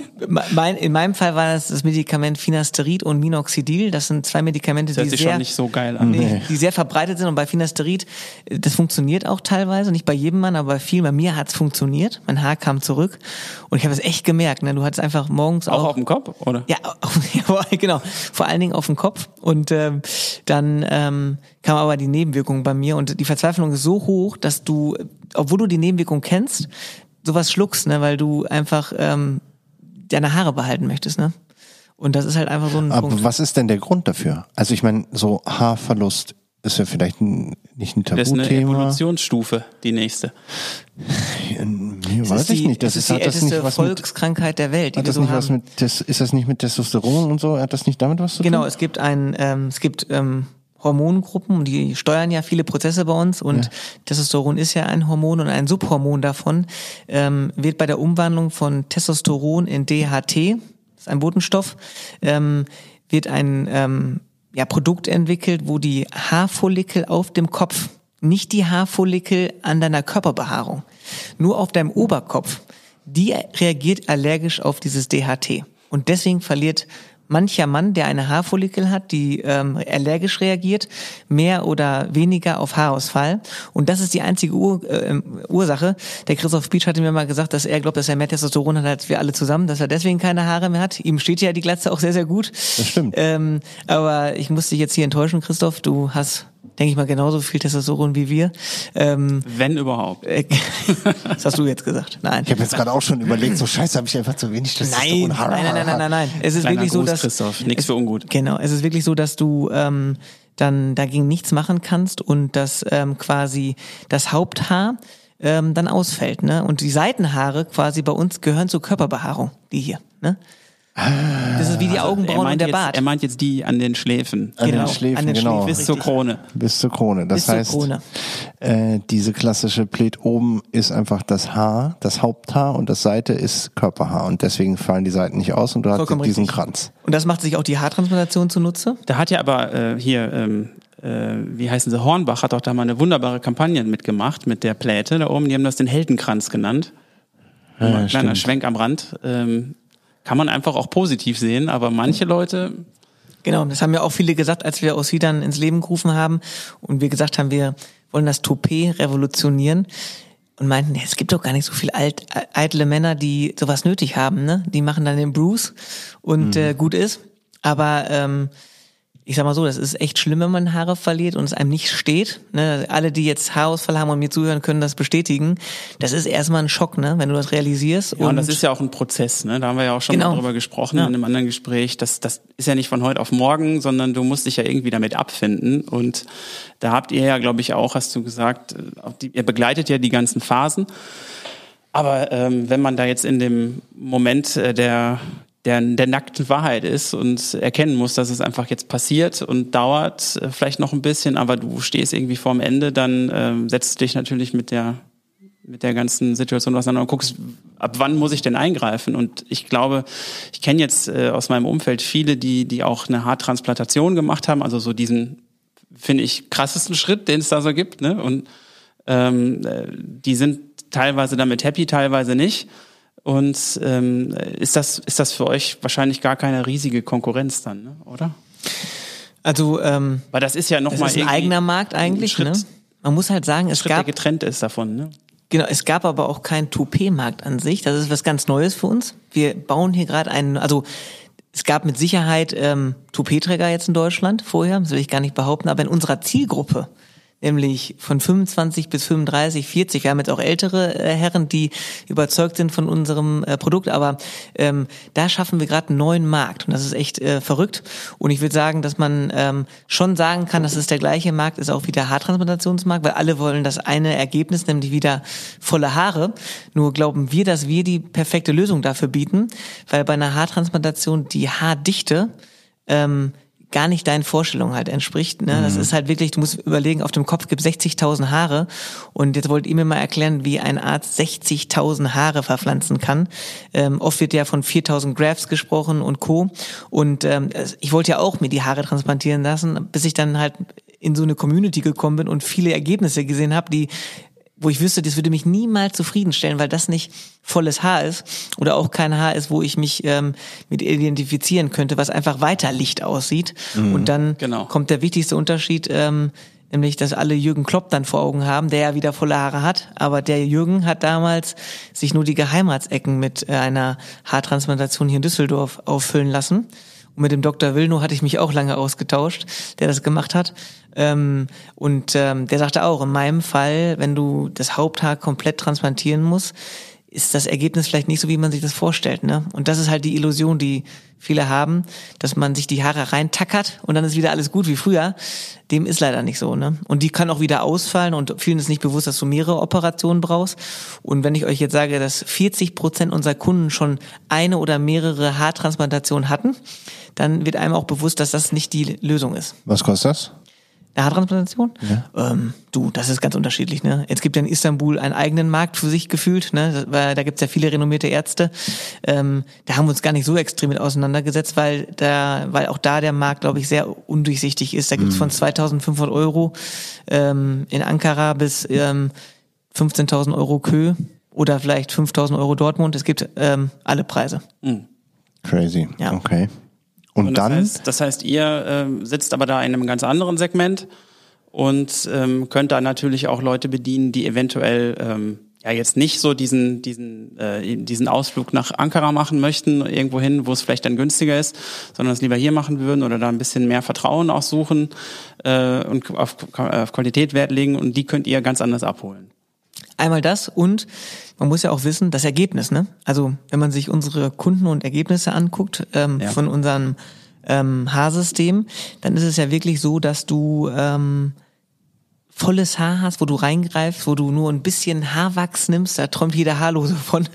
mein, in meinem Fall war das das Medikament Finasterid und Minoxidil. Das sind zwei Medikamente, die sehr schon nicht so geil an. Nee, die sehr verbreitet sind und bei Finasterid, äh, das funktioniert auch teilweise, nicht bei jedem Mann, aber bei vielen. Bei mir hat's funktioniert, mein Haar kam zurück und ich habe es echt gemerkt. Ne? Du hattest einfach morgens Auch auch, auf dem Kopf, oder? ja, auf, ja, genau, vor allen Dingen auf dem Kopf und ähm, dann ähm, kam aber die Nebenwirkung bei mir und die Verzweiflung ist so hoch, dass du, obwohl du die Nebenwirkung kennst, sowas schluckst, ne? weil du einfach ähm, deine Haare behalten möchtest, ne? Und das ist halt einfach so ein Aber Punkt. was ist denn der Grund dafür? Also ich meine, so Haarverlust ist ja vielleicht ein, nicht ein Das ist eine Tabuthema. Evolutionsstufe, die nächste. Ja, weiß ich die, nicht. Das ist ist, die das älteste nicht was mit, Volkskrankheit der Welt, die hat wir das so nicht was mit Tes- ist das nicht mit Testosteron und so? Hat das nicht damit was zu Genau, tun? es gibt ein, ähm, es gibt ähm, Hormongruppen und die steuern ja viele Prozesse bei uns und Testosteron ist ja ein Hormon und ein Subhormon davon ähm, wird bei der Umwandlung von Testosteron in DHT, das ist ein Botenstoff, ähm, wird ein ähm, ja, Produkt entwickelt, wo die Haarfollikel auf dem Kopf, nicht die Haarfollikel an deiner Körperbehaarung, nur auf deinem Oberkopf, die reagiert allergisch auf dieses DHT. Und deswegen verliert mancher Mann, der eine Haarfollikel hat, die ähm, allergisch reagiert, mehr oder weniger auf Haarausfall. Und das ist die einzige Ur äh, Ursache. Der Christoph Beach hatte mir mal gesagt, dass er glaubt, dass er mehr Testosteron hat als wir alle zusammen, dass er deswegen keine Haare mehr hat. Ihm steht ja die Glatze auch sehr, sehr gut. Das stimmt. Ähm, aber ich muss dich jetzt hier enttäuschen, Christoph. Du hast, denke ich mal, genauso viel Testosteron wie wir. Ähm, Wenn überhaupt. äh, das hast du jetzt gesagt. Nein. Ich habe jetzt gerade auch schon überlegt, so scheiße, habe ich einfach zu wenig Nein, Testosteron. nein, nein, nein, nein, nein, nein. Es ist Kleiner wirklich so, Gruß, dass Christoph. Nix es, für ungut. Genau, es ist wirklich so, dass du ähm, dann dagegen nichts machen kannst und dass ähm, quasi das Haupthaar ähm, dann ausfällt, ne? Und die Seitenhaare quasi bei uns gehören zur Körperbehaarung, die hier, ne? Das ist wie die Er Augenbrauen und meint, der jetzt, Bart. er meint jetzt die an den Schläfen. An Genau, den Schläfen, an den genau. Schläfen. Bis zur. Krone. Bis zur Krone. Das zur heißt, Krone. Äh, diese klassische Plet oben ist einfach das Haar, das Haupthaar und das Seite ist Körperhaar und deswegen fallen die Seiten nicht aus und du hast Vollkommen diesen richtig. Kranz. Und das macht sich auch die Haartransplantation zunutze. Da hat ja aber äh, hier, ähm, äh, wie heißen sie, Hornbach hat auch da mal eine wunderbare Kampagne mitgemacht mit der Pläte da oben. Die haben das den Heldenkranz genannt. Ja, kleiner stimmt. Schwenk am Rand. Ähm, kann man einfach auch positiv sehen, aber manche Leute, Genau, das haben ja auch viele gesagt, als wir Ossi dann ins Leben gerufen haben und wir gesagt haben, wir wollen das Toupet revolutionieren und meinten, es gibt doch gar nicht so viel alt, eitle Männer, die sowas nötig haben, ne? Die machen dann den Bruce und äh, gut ist. Aber ähm, ich sag mal so, das ist echt schlimm, wenn man Haare verliert und es einem nicht steht. Ne? Alle, die jetzt Haarausfall haben und mir zuhören, können das bestätigen. Das ist erstmal ein Schock, ne? wenn du das realisierst. ja, und das ist ja auch ein Prozess, ne? Da haben wir ja auch schon Genau. mal drüber gesprochen Ja. in einem anderen Gespräch. Das, das ist ja nicht von heute auf morgen, sondern du musst dich ja irgendwie damit abfinden. Und da habt ihr ja, glaube ich, auch, hast du gesagt, äh, die, ihr begleitet ja die ganzen Phasen. Aber ähm, wenn man da jetzt in dem Moment äh, der, der, der nackten Wahrheit ist und erkennen muss, dass es einfach jetzt passiert und dauert äh, vielleicht noch ein bisschen, aber du stehst irgendwie vorm Ende, dann ähm, setzt dich natürlich mit der mit der ganzen Situation auseinander und guckst, ab wann muss ich denn eingreifen? Und ich glaube, ich kenne jetzt äh, aus meinem Umfeld viele, die, die auch eine Haartransplantation gemacht haben, also so diesen, finde ich, krassesten Schritt, den es da so gibt. Ne? Und ähm, äh, die sind teilweise damit happy, teilweise nicht. Und ähm, ist das ist das für euch wahrscheinlich gar keine riesige Konkurrenz dann, ne? oder? also ähm, Weil das ist ja noch das mal ist ein eigener Markt eigentlich. Schritt, ne? Man muss halt sagen, es Schritt, der gab getrennt ist davon. Ne? Genau, es gab aber auch keinen Toupet-Markt an sich. Das ist was ganz Neues für uns. Wir bauen hier gerade einen, also es gab mit Sicherheit ähm, Toupet-Träger jetzt in Deutschland vorher, das will ich gar nicht behaupten, aber in unserer Zielgruppe, nämlich von 25 bis 35, 40. Wir haben jetzt auch ältere äh, Herren, die überzeugt sind von unserem äh, Produkt, aber ähm, da schaffen wir gerade einen neuen Markt und das ist echt äh, verrückt. Und ich würde sagen, dass man ähm, schon sagen kann, dass es der gleiche Markt ist, auch wie der Haartransplantationsmarkt, weil alle wollen das eine Ergebnis, nämlich wieder volle Haare. Nur glauben wir, dass wir die perfekte Lösung dafür bieten, weil bei einer Haartransplantation die Haardichte ähm, gar nicht deinen Vorstellungen halt entspricht. Ne? Das mhm. ist halt wirklich, du musst überlegen, auf dem Kopf gibt 60.000 Haare und jetzt wollt ihr mir mal erklären, wie ein Arzt 60.000 Haare verpflanzen kann. Ähm, oft wird ja von 4.000 Grafts gesprochen und Co. Und ähm, ich wollte ja auch mir die Haare transplantieren lassen, bis ich dann halt in so eine Community gekommen bin und viele Ergebnisse gesehen habe, die wo ich wüsste, das würde mich niemals zufriedenstellen, weil das nicht volles Haar ist oder auch kein Haar ist, wo ich mich ähm, mit identifizieren könnte, was einfach weiter Licht aussieht. Mhm, und dann genau. kommt der wichtigste Unterschied, ähm, nämlich dass alle Jürgen Klopp dann vor Augen haben, der ja wieder volle Haare hat, aber der Jürgen hat damals sich nur die Geheimratsecken mit äh, einer Haartransplantation hier in Düsseldorf auffüllen lassen. Und mit dem Dr. Wilno hatte ich mich auch lange ausgetauscht, der das gemacht hat. Ähm, und ähm, der sagte auch, in meinem Fall, wenn du das Haupthaar komplett transplantieren musst, ist das Ergebnis vielleicht nicht so, wie man sich das vorstellt. Ne? Und das ist halt die Illusion, die viele haben, dass man sich die Haare reintackert und dann ist wieder alles gut wie früher. Dem ist leider nicht so. Ne? Und die kann auch wieder ausfallen und vielen ist nicht bewusst, dass du mehrere Operationen brauchst. Und wenn ich euch jetzt sage, dass 40 Prozent unserer Kunden schon eine oder mehrere Haartransplantationen hatten, dann wird einem auch bewusst, dass das nicht die Lösung ist. Was kostet das? Eine Haartransplantation? Ja. Ähm, du, das ist ganz unterschiedlich. Ne? Jetzt gibt ja in Istanbul einen eigenen Markt für sich gefühlt, ne? weil da gibt's ja viele renommierte Ärzte. Ähm, da haben wir uns gar nicht so extrem mit auseinandergesetzt, weil da, weil auch da der Markt, glaube ich, sehr undurchsichtig ist. Da gibt's mhm. von 2.500 Euro ähm, in Ankara bis ähm, 15.000 Euro Kö oder vielleicht 5.000 Euro Dortmund. Es gibt ähm, alle Preise. Mhm. Crazy. Ja. Okay. Und, und das dann? Heißt, das heißt, ihr äh, sitzt aber da in einem ganz anderen Segment und ähm, könnt da natürlich auch Leute bedienen, die eventuell ähm, ja jetzt nicht so diesen diesen äh, diesen Ausflug nach Ankara machen möchten irgendwo hin, wo es vielleicht dann günstiger ist, sondern es lieber hier machen würden oder da ein bisschen mehr Vertrauen auch suchen äh, und auf, auf Qualität Wert legen und die könnt ihr ganz anders abholen. Einmal das und man muss ja auch wissen, das Ergebnis, ne? Also wenn man sich unsere Kunden und Ergebnisse anguckt ähm, ja. von unserem ähm, Haarsystem, dann ist es ja wirklich so, dass du ähm, volles Haar hast, wo du reingreifst, wo du nur ein bisschen Haarwachs nimmst, da träumt jeder Haarlose von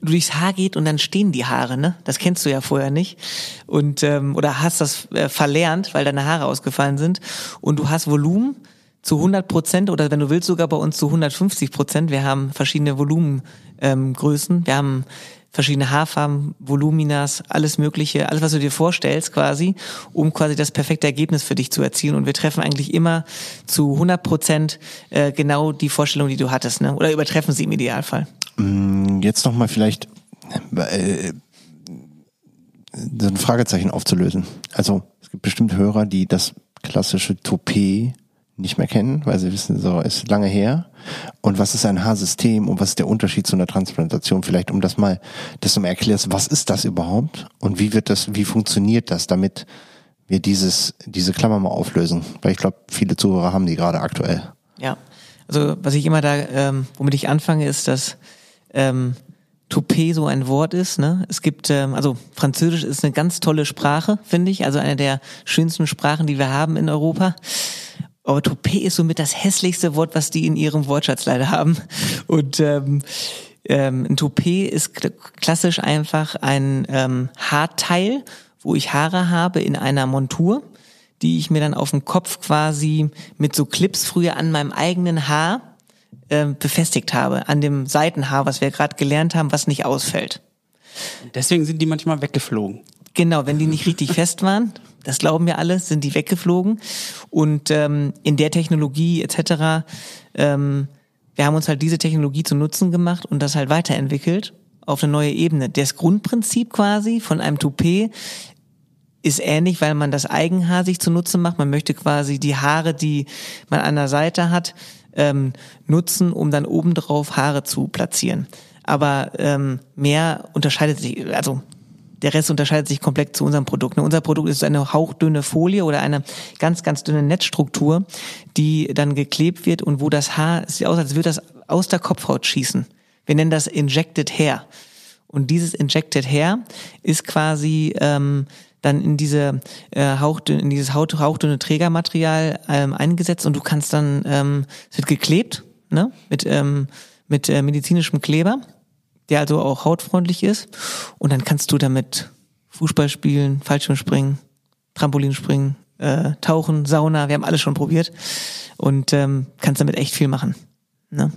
du durchs Haar geht und dann stehen die Haare, ne? Das kennst du ja vorher nicht. Und ähm, oder hast das äh, verlernt, weil deine Haare ausgefallen sind und du hast Volumen zu 100 Prozent oder wenn du willst sogar bei uns zu 150 Prozent. Wir haben verschiedene Volumengrößen. Ähm, wir haben verschiedene Haarfarben, Voluminas, alles Mögliche, alles, was du dir vorstellst quasi, um quasi das perfekte Ergebnis für dich zu erzielen. Und wir treffen eigentlich immer zu 100 Prozent äh, genau die Vorstellung, die du hattest, ne? oder übertreffen sie im Idealfall. Mm, jetzt nochmal vielleicht äh, so ein Fragezeichen aufzulösen. Also es gibt bestimmt Hörer, die das klassische Toupet nicht mehr kennen, weil sie wissen, so ist lange her. Und was ist ein Haarsystem und was ist der Unterschied zu einer Transplantation? Vielleicht, um das mal, dass du mal erklärst, was ist das überhaupt und wie wird das, wie funktioniert das, damit wir dieses, diese Klammer mal auflösen? Weil ich glaube, viele Zuhörer haben die gerade aktuell. Ja, also was ich immer da, ähm, womit ich anfange, ist, dass ähm, Toupet so ein Wort ist. Ne? Es gibt, ähm, also Französisch ist eine ganz tolle Sprache, finde ich, also eine der schönsten Sprachen, die wir haben in Europa. Aber Toupet ist somit das hässlichste Wort, was die in ihrem Wortschatz leider haben. Und ähm, ähm, ein Toupet ist klassisch einfach ein ähm, Haarteil, wo ich Haare habe in einer Montur, die ich mir dann auf dem Kopf quasi mit so Clips früher an meinem eigenen Haar äh, befestigt habe, an dem Seitenhaar, was wir gerade gelernt haben, was nicht ausfällt. Deswegen sind die manchmal weggeflogen. Genau, wenn die nicht richtig fest waren, das glauben wir alle, sind die weggeflogen. Und ähm, in der Technologie etc., ähm, wir haben uns halt diese Technologie zu Nutzen gemacht und das halt weiterentwickelt auf eine neue Ebene. Das Grundprinzip quasi von einem Toupet ist ähnlich, weil man das Eigenhaar sich zunutze macht. Man möchte quasi die Haare, die man an der Seite hat, ähm, nutzen, um dann obendrauf Haare zu platzieren. Aber ähm, mehr unterscheidet sich, also der Rest unterscheidet sich komplett zu unserem Produkt. Ne? Unser Produkt ist eine hauchdünne Folie oder eine ganz, ganz dünne Netzstruktur, die dann geklebt wird und wo das Haar, es sieht aus, als würde das aus der Kopfhaut schießen. Wir nennen das Injected Hair. Und dieses Injected Hair ist quasi ähm, dann in diese äh, hauchdünne, in dieses Haut, hauchdünne Trägermaterial ähm, eingesetzt und du kannst dann, ähm, es wird geklebt, ne, mit ähm, mit äh, medizinischem Kleber, der also auch hautfreundlich ist und dann kannst du damit Fußball spielen, Fallschirmspringen, Trampolinspringen, äh, Tauchen, Sauna, wir haben alles schon probiert und ähm, kannst damit echt viel machen. Ne?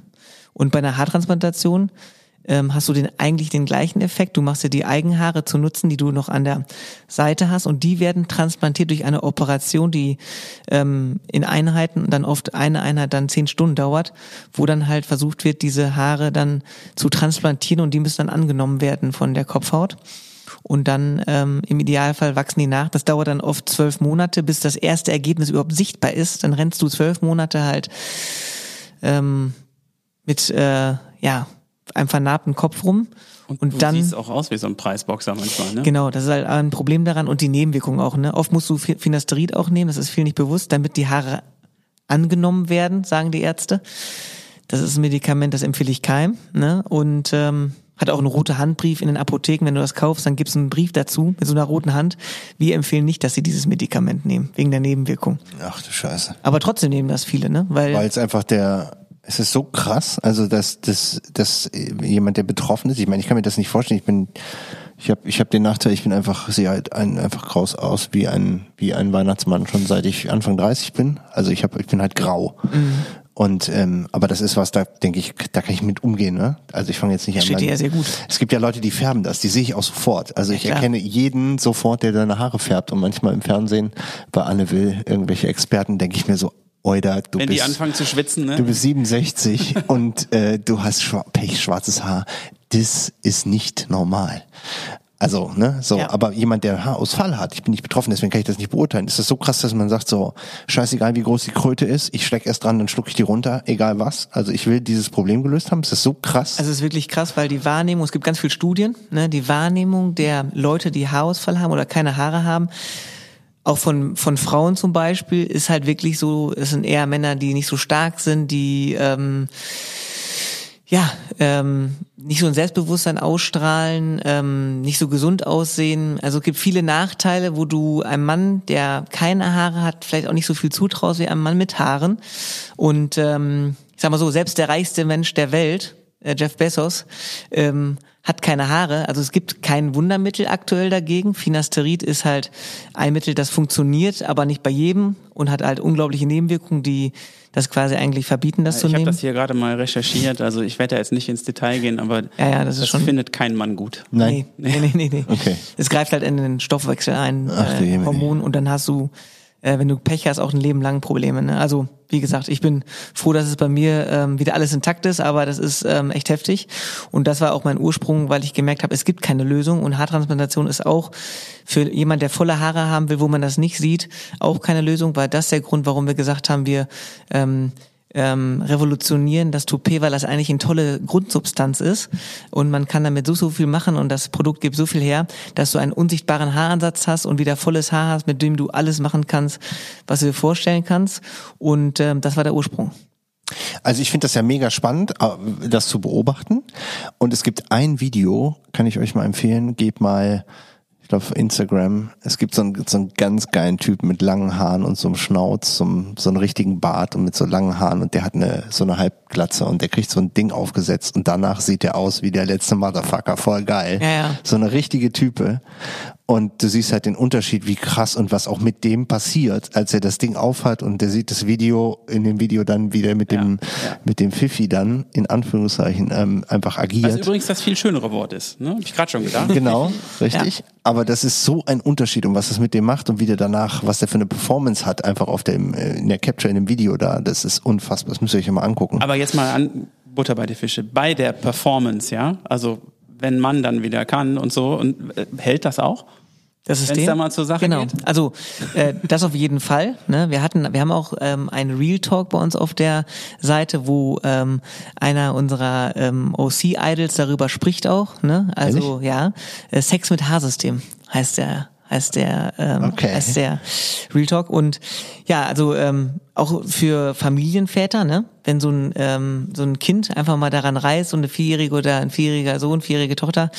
Und bei einer Haartransplantation ähm, hast du den eigentlich den gleichen Effekt. Du machst dir die Eigenhaare zu nutzen, die du noch an der Seite hast, und die werden transplantiert durch eine Operation, die ähm, in Einheiten dann oft eine Einheit dann zehn Stunden dauert, wo dann halt versucht wird, diese Haare dann zu transplantieren und die müssen dann angenommen werden von der Kopfhaut. Und dann ähm, im Idealfall wachsen die nach. Das dauert dann oft zwölf Monate, bis das erste Ergebnis überhaupt sichtbar ist. Dann rennst du zwölf Monate halt ähm, mit äh, ja einem vernarbten Kopf rum. Und, Und du dann- siehst auch aus wie so ein Preisboxer manchmal, ne? Genau, das ist halt ein Problem daran und die Nebenwirkungen auch. Ne? Oft musst du Fi- Finasterid auch nehmen, das ist viel nicht bewusst, damit die Haare angenommen werden, sagen die Ärzte. Das ist ein Medikament, das empfehle ich keinem. Ne? Und ähm, hat auch einen roten Handbrief in den Apotheken. Wenn du das kaufst, dann gibt's einen Brief dazu mit so einer roten Hand. Wir empfehlen nicht, dass sie dieses Medikament nehmen, wegen der Nebenwirkung. Ach du Scheiße. Aber trotzdem nehmen das viele, ne? Weil, Weil es einfach der, es ist so krass, also dass, dass, dass jemand, der betroffen ist, ich meine, ich kann mir das nicht vorstellen, ich bin, ich habe ich hab den Nachteil, ich bin einfach, sehe halt ein, einfach kraus aus wie ein, wie ein Weihnachtsmann schon seit ich Anfang 30 bin. Also ich habe, ich bin halt grau. Und ähm, aber das ist was, da denke ich, da kann ich mit umgehen, ne? Also ich fange jetzt nicht an. steht dir ja sehr gut. Es gibt ja Leute, die färben das, die sehe ich auch sofort. Also ich klar. erkenne jeden sofort, der seine Haare färbt. Und manchmal im Fernsehen bei Anne Will, irgendwelche Experten, denke ich mir so, Oida, du Wenn bist. die anfangen zu schwitzen, ne? Du bist 67 und äh, du hast schwa pechschwarzes Haar. Das ist nicht normal. Also, ne, so, Ja. aber jemand, der Haarausfall hat, ich bin nicht betroffen, deswegen kann ich das nicht beurteilen. Ist das so krass, dass man sagt so, scheißegal wie groß die Kröte ist, ich schleck erst dran, dann schluck ich die runter, egal was. Also ich will dieses Problem gelöst haben. Ist das so krass? Also es ist wirklich krass, weil die Wahrnehmung, es gibt ganz viele Studien, ne, die Wahrnehmung der Leute, die Haarausfall haben oder keine Haare haben, auch von, von Frauen zum Beispiel, ist halt wirklich so, es sind eher Männer, die nicht so stark sind, die ähm, ja, ähm, nicht so ein Selbstbewusstsein ausstrahlen, ähm, nicht so gesund aussehen. Also es gibt viele Nachteile, wo du einem Mann, der keine Haare hat, vielleicht auch nicht so viel zutraust wie einem Mann mit Haaren. Und ähm, ich sag mal so, selbst der reichste Mensch der Welt, äh, Jeff Bezos, ähm, hat keine Haare. Also es gibt kein Wundermittel aktuell dagegen. Finasterid ist halt ein Mittel, das funktioniert, aber nicht bei jedem und hat halt unglaubliche Nebenwirkungen, die das quasi eigentlich verbieten, das zu ich habe nehmen. das hier gerade mal recherchiert, also ich werde da jetzt nicht ins Detail gehen, aber Ja, ja, das ist schon- findet kein Mann gut. Nein. Nee, nee, nee, nee. Okay. Es greift halt in den Stoffwechsel ein, Ach äh. Hormon, und dann hast du, äh, wenn du Pech hast, auch ein Leben lang Probleme. Ne? Also, wie gesagt, ich bin froh, dass es bei mir ähm, wieder alles intakt ist, aber das ist ähm, echt heftig. Und das war auch mein Ursprung, weil ich gemerkt habe, es gibt keine Lösung und Haartransplantation ist auch für jemand, der volle Haare haben will, wo man das nicht sieht, auch keine Lösung, weil das der Grund, warum wir gesagt haben, wir ähm, ähm, revolutionieren das Toupet, weil das eigentlich eine tolle Grundsubstanz ist und man kann damit so, so viel machen und das Produkt gibt so viel her, dass du einen unsichtbaren Haaransatz hast und wieder volles Haar hast, mit dem du alles machen kannst, was du dir vorstellen kannst und ähm, das war der Ursprung. Also ich finde das ja mega spannend, äh, das zu beobachten. Und es gibt ein Video, kann ich euch mal empfehlen, gebt mal, auf Instagram, es gibt so einen, so einen ganz geilen Typ mit langen Haaren und so einem Schnauz, so einem, so einen richtigen Bart und mit so langen Haaren und der hat eine so eine Halbglatze und der kriegt so ein Ding aufgesetzt und danach sieht er aus wie der letzte Motherfucker, voll geil. Ja, ja. So eine richtige Type. Und du siehst halt den Unterschied, wie krass und was auch mit dem passiert, als er das Ding aufhat und der sieht das Video, in dem Video dann wieder mit dem, ja. mit dem Fifi dann, in Anführungszeichen, ähm, einfach agiert. Was übrigens das viel schönere Wort ist, ne? Hab ich gerade schon gedacht. Genau, richtig. Aber das ist so ein Unterschied und was das mit dem macht und wie der danach, was der für eine Performance hat, einfach auf dem, äh, in der Capture, in dem Video da, das ist unfassbar. Das müsst ihr euch ja mal angucken. Aber jetzt mal an Butter bei die Fische. Bei der Performance, ja, also wenn man dann wieder kann und so, und äh, hält das auch? Das Wenn's System. da mal zur Sache genau. geht? Also äh, das auf jeden Fall. Ne? Wir hatten, wir haben auch ähm, einen Real Talk bei uns auf der Seite, wo ähm, einer unserer ähm, OC Idols darüber spricht auch. Ne? Also ja, äh, Sex mit Haarsystem heißt der heißt der ähm, Okay. heißt der Real Talk und ja also ähm, auch für Familienväter ne? Wenn so ein ähm, so ein Kind einfach mal daran reist so eine vierjährige oder ein vierjähriger Sohn vierjährige Tochter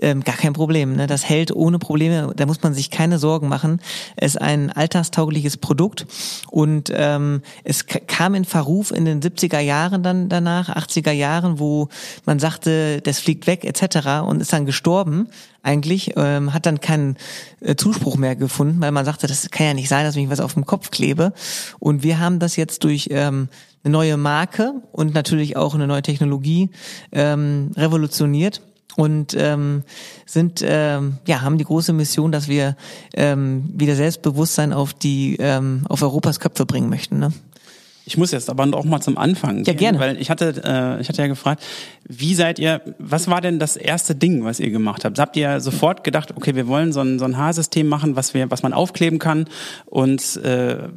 ähm, gar kein Problem ne? Das hält ohne Probleme. Da muss man sich keine Sorgen machen. Es ist ein alltagstaugliches Produkt. Und ähm, es kam in Verruf in den 70er Jahren dann danach 80er Jahren wo man sagte das fliegt weg etc und ist dann gestorben eigentlich, ähm, hat dann keinen äh, Zuspruch mehr gefunden, weil man sagte, das kann ja nicht sein, dass ich was auf dem Kopf klebe. Und wir haben das jetzt durch ähm, eine neue Marke und natürlich auch eine neue Technologie ähm, revolutioniert und ähm, sind ähm, ja haben die große Mission, dass wir ähm, wieder Selbstbewusstsein auf die ähm, auf Europas Köpfe bringen möchten. Ne? Ich muss jetzt aber auch mal zum Anfang gehen, gerne. weil ich hatte, äh, ich hatte ja gefragt, wie seid ihr, was war denn das erste Ding, was ihr gemacht habt? Habt ihr sofort gedacht, okay, wir wollen so ein, so ein Haarsystem machen, was wir, was man aufkleben kann und äh,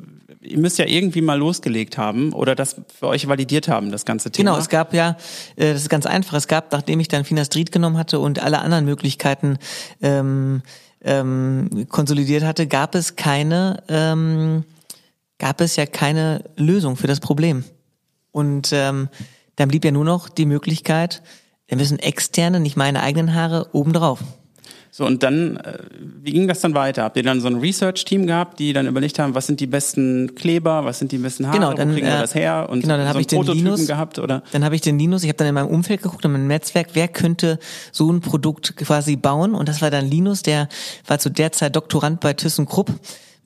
ihr müsst ja irgendwie mal losgelegt haben oder das für euch validiert haben, das ganze Thema. Genau, es gab ja, äh, das ist ganz einfach, es gab, nachdem ich dann Finastrid genommen hatte und alle anderen Möglichkeiten ähm, ähm, konsolidiert hatte, gab es keine, ähm, gab es ja keine Lösung für das Problem. Und ähm, dann blieb ja nur noch die Möglichkeit, wir müssen externe, nicht meine eigenen Haare, obendrauf. So, und dann, äh, wie ging das dann weiter? Habt ihr dann so ein Research-Team gehabt, die dann überlegt haben, was sind die besten Kleber, was sind die besten Haare, Genau, dann, wo kriegen wir äh, das her? Und genau, dann so hab einen ich den Prototypen Linus- gehabt, oder? Dann habe ich den Linus, ich habe dann in meinem Umfeld geguckt, in meinem Netzwerk, wer könnte so ein Produkt quasi bauen. Und das war dann Linus, der war zu der Zeit Doktorand bei ThyssenKrupp.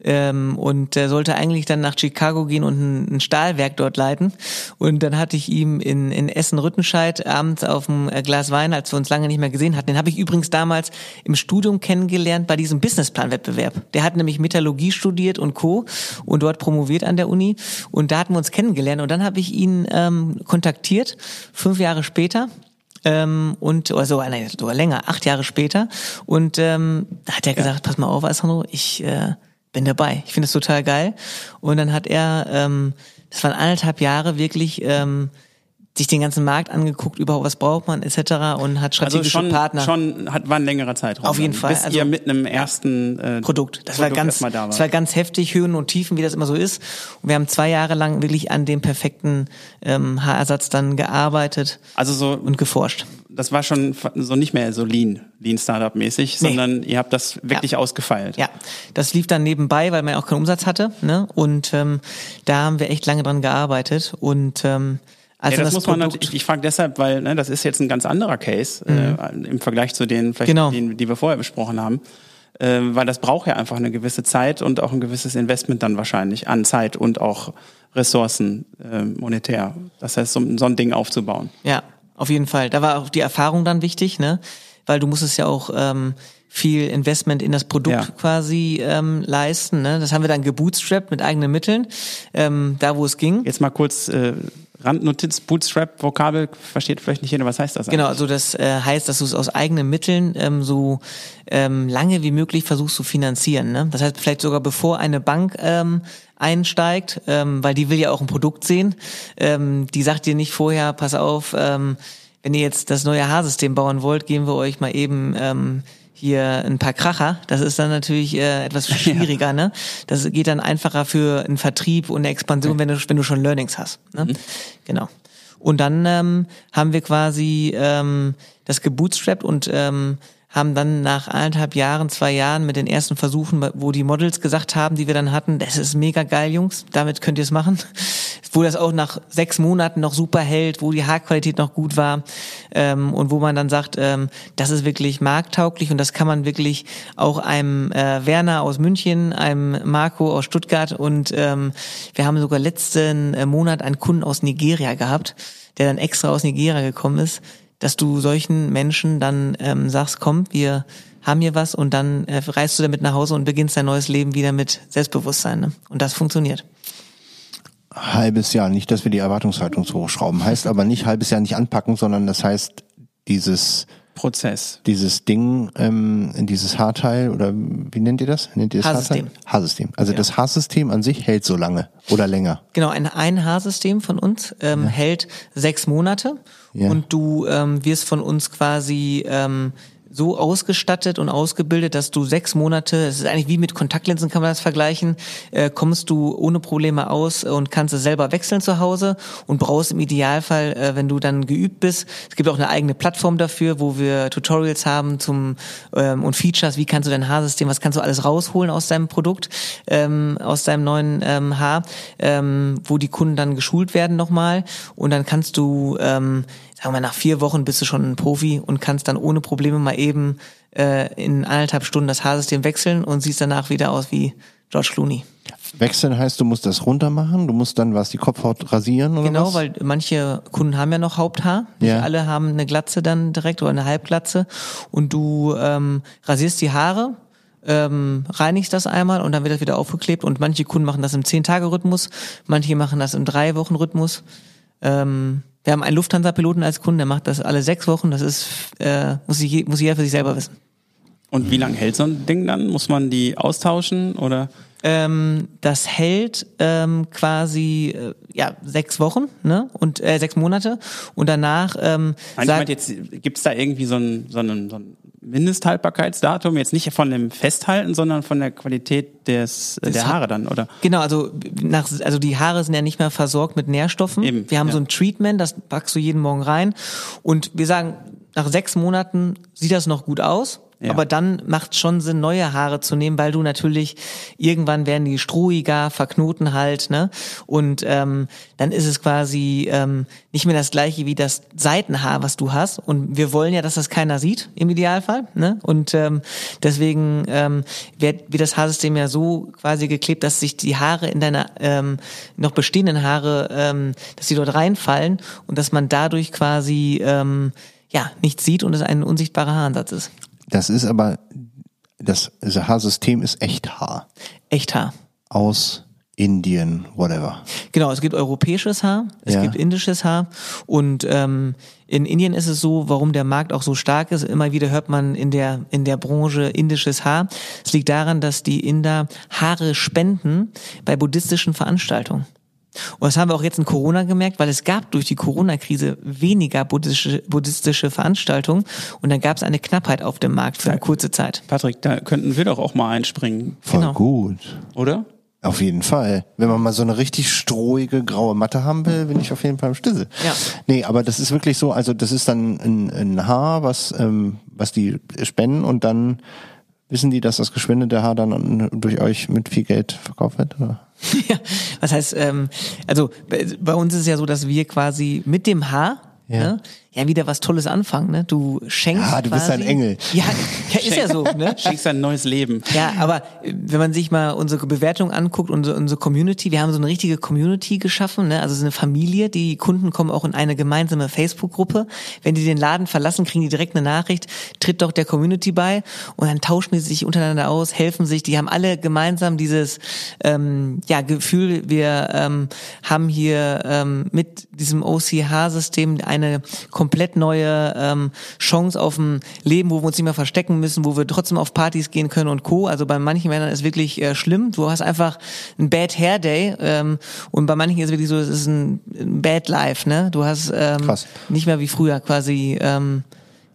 Ähm, und der sollte eigentlich dann nach Chicago gehen und ein, ein Stahlwerk dort leiten. Und dann hatte ich ihm in, in Essen-Rüttenscheid abends auf dem äh, Glas Wein, als wir uns lange nicht mehr gesehen hatten, den habe ich übrigens damals im Studium kennengelernt bei diesem Businessplan-Wettbewerb. Der hat nämlich Metallurgie studiert und Co. und dort promoviert an der Uni. Und da hatten wir uns kennengelernt. Und dann habe ich ihn ähm, kontaktiert, fünf Jahre später. Ähm, und oder so, nein, sogar länger, acht Jahre später. Und ähm, da hat er gesagt, pass mal auf, Alessandro, ich äh, bin dabei. Ich finde es total geil. Und dann hat er, ähm, das waren anderthalb Jahre wirklich ähm, sich den ganzen Markt angeguckt, überhaupt was braucht man etc. und hat Also strategische schon, Partner. schon hat, war ein längerer Zeitraum. Auf jeden dann, Fall, Bis also- ihr mit einem ersten äh, Produkt. Das war Produkt ganz, erstmal da war. das war ganz heftig, Höhen und Tiefen, wie das immer so ist. Und wir haben zwei Jahre lang wirklich an dem perfekten ähm, Haarersatz dann gearbeitet Also so, und geforscht. Das war schon so nicht mehr so Lean, Lean Startup mäßig, Nee. sondern ihr habt das wirklich ausgefeilt. Ja, das lief dann nebenbei, weil man ja auch keinen Umsatz hatte. Ne? Und ähm, da haben wir echt lange dran gearbeitet. Und ähm, als Ja, das, das muss man Produkt, natürlich, ich frage deshalb, weil ne, das ist jetzt ein ganz anderer Case äh, im Vergleich zu denen, vielleicht, Genau. denen, die wir vorher besprochen haben. Äh, weil das braucht ja einfach eine gewisse Zeit und auch ein gewisses Investment dann wahrscheinlich an Zeit und auch Ressourcen äh, monetär. Das heißt, so, so ein Ding aufzubauen. Ja, auf jeden Fall. Da war auch die Erfahrung dann wichtig, ne? Weil du musstest ja auch ähm, viel Investment in das Produkt Ja. quasi ähm, leisten. Ne? Das haben wir dann gebootstrapped mit eigenen Mitteln, ähm, da wo es ging. Jetzt mal kurz äh, Randnotiz, Bootstrap, Vokabel, versteht vielleicht nicht jeder, was heißt das Genau, eigentlich? also das äh, heißt, dass du es aus eigenen Mitteln ähm, so ähm, lange wie möglich versuchst zu finanzieren. Ne? Das heißt, vielleicht sogar bevor eine Bank ähm, einsteigt, ähm, weil die will ja auch ein Produkt sehen. Ähm, die sagt dir nicht vorher, pass auf, ähm, wenn ihr jetzt das neue Haarsystem bauen wollt, geben wir euch mal eben ähm, hier ein paar Kracher. Das ist dann natürlich äh, etwas schwieriger. Ne? Das geht dann einfacher für einen Vertrieb und eine Expansion, wenn du, wenn du schon Learnings hast. Ne? Genau. Und dann ähm, haben wir quasi ähm, das gebootstrapped und ähm, haben dann nach eineinhalb Jahren, zwei Jahren mit den ersten Versuchen, wo die Models gesagt haben, die wir dann hatten, das ist mega geil, Jungs, damit könnt ihr es machen. Wo das auch nach sechs Monaten noch super hält, wo die Haarqualität noch gut war ähm, und wo man dann sagt, ähm, das ist wirklich markttauglich und das kann man wirklich auch einem äh, Werner aus München, einem Marco aus Stuttgart und ähm, wir haben sogar letzten äh, Monat einen Kunden aus Nigeria gehabt, der dann extra aus Nigeria gekommen ist, dass du solchen Menschen dann ähm, sagst, komm, wir haben hier was und dann äh, reist du damit nach Hause und beginnst dein neues Leben wieder mit Selbstbewusstsein. Ne? Und das funktioniert. halbes Jahr, nicht, dass wir die Erwartungshaltung so hochschrauben. Heißt aber nicht halbes Jahr nicht anpacken, sondern das heißt, dieses Prozess. Dieses Ding, ähm, dieses Haarteil oder wie nennt ihr das? Nennt ihr das Haarsystem. Haarteil? Haarsystem. Also das Haarsystem an sich hält so lange oder länger. Genau, ein, ein Haarsystem von uns ähm, hält sechs Monate Ja. und du ähm, wirst von uns quasi ähm, so ausgestattet und ausgebildet, dass du sechs Monate, es ist eigentlich wie mit Kontaktlinsen, kann man das vergleichen, äh, kommst du ohne Probleme aus und kannst es selber wechseln zu Hause und brauchst im Idealfall, äh, wenn du dann geübt bist, es gibt auch eine eigene Plattform dafür, wo wir Tutorials haben zum ähm, und Features, wie kannst du dein Haarsystem, was kannst du alles rausholen aus deinem Produkt, ähm, aus deinem neuen ähm, Haar, ähm, wo die Kunden dann geschult werden nochmal und dann kannst du ähm, sagen wir mal, nach vier Wochen bist du schon ein Profi und kannst dann ohne Probleme mal eben äh, in eineinhalb Stunden das Haarsystem wechseln und siehst danach wieder aus wie George Clooney. Wechseln heißt, du musst das runter machen, du musst dann was, die Kopfhaut rasieren oder Genau, was? weil manche Kunden haben ja noch Haupthaar. Nicht Ja. alle haben eine Glatze dann direkt oder eine Halbglatze. Und du ähm, rasierst die Haare, ähm, reinigst das einmal und dann wird das wieder aufgeklebt. Und manche Kunden machen das im 10-Tage-Rhythmus, manche machen das im 3-Wochen-Rhythmus. Ähm, wir haben einen Lufthansa-Piloten als Kunden, der macht das alle sechs Wochen. Das ist, äh, muss, ich, muss jeder für sich selber wissen. Und wie lange hält so ein Ding dann? Muss man die austauschen oder? Ähm, das hält ähm, quasi äh, ja sechs Wochen, ne? Und äh, sechs Monate und danach ähm, Nein, ich sagt- jetzt, gibt's da irgendwie so ein, so ein, so ein Mindesthaltbarkeitsdatum? Jetzt nicht von dem Festhalten, sondern von der Qualität des, äh, der Haare dann, oder? Genau, also nach, also die Haare sind ja nicht mehr versorgt mit Nährstoffen. Eben, wir haben ja. so ein Treatment, das packst du jeden Morgen rein und wir sagen, nach sechs Monaten sieht das noch gut aus. Ja. Aber dann macht schon Sinn, neue Haare zu nehmen, weil du natürlich irgendwann werden die strohiger, verknoten halt, ne? Und ähm, dann ist es quasi ähm, nicht mehr das gleiche wie das Seitenhaar, was du hast. Und wir wollen ja, dass das keiner sieht im Idealfall, ne? Und ähm, deswegen ähm, wird, wird das Haarsystem ja so quasi geklebt, dass sich die Haare in deiner ähm, noch bestehenden Haare, ähm, dass die dort reinfallen und dass man dadurch quasi ähm, ja nichts sieht und es ein unsichtbarer Haaransatz ist. Das ist aber, das, Haarsystem ist echt Haar. Echt Haar. Aus Indien, whatever. Genau, es gibt europäisches Haar, es Ja. gibt indisches Haar und ähm, in Indien ist es so, warum der Markt auch so stark ist. Immer wieder hört man in der in der Branche indisches Haar. Es liegt daran, dass die Inder Haare spenden bei buddhistischen Veranstaltungen. Und das haben wir auch jetzt in Corona gemerkt, weil es gab durch die Corona-Krise weniger buddhistische, buddhistische Veranstaltungen und dann gab es eine Knappheit auf dem Markt für eine kurze Zeit. Patrick, da könnten wir doch auch mal einspringen, Voll Genau. gut. oder? Auf jeden Fall. Wenn man mal so eine richtig strohige graue Matte haben will, bin ich auf jeden Fall im Stissel. Ja. Nee, aber das ist wirklich so, also das ist dann ein, ein Haar, was, ähm, was die spenden und dann wissen die, dass das gespendete Haar dann an- durch euch mit viel Geld verkauft wird? Oder? Ja, was heißt, ähm, also bei, bei uns ist es ja so, dass wir quasi mit dem Haar Ja. Ne, ja wieder was Tolles anfangen. Ne? Du schenkst Ja, du bist quasi, ein Engel. Ja, ja ist ja so. Ne? Schenkst ein neues Leben. Ja, aber äh, wenn man sich mal unsere Bewertung anguckt, unsere, unsere Community, wir haben so eine richtige Community geschaffen, ne? also so eine Familie, die Kunden kommen auch in eine gemeinsame Facebook-Gruppe. Wenn die den Laden verlassen, kriegen die direkt eine Nachricht, tritt doch der Community bei und dann tauschen die sich untereinander aus, helfen sich, die haben alle gemeinsam dieses ähm, ja, Gefühl, wir ähm, haben hier ähm, mit diesem OCH-System eine komplett neue ähm, Chance auf ein Leben, wo wir uns nicht mehr verstecken müssen, wo wir trotzdem auf Partys gehen können und Co. Also bei manchen Männern ist wirklich äh, schlimm. Du hast einfach ein Bad Hair Day ähm, und bei manchen ist es wirklich so, es ist ein, ein Bad Life. Ne? Du hast ähm, Krass. nicht mehr wie früher quasi ähm,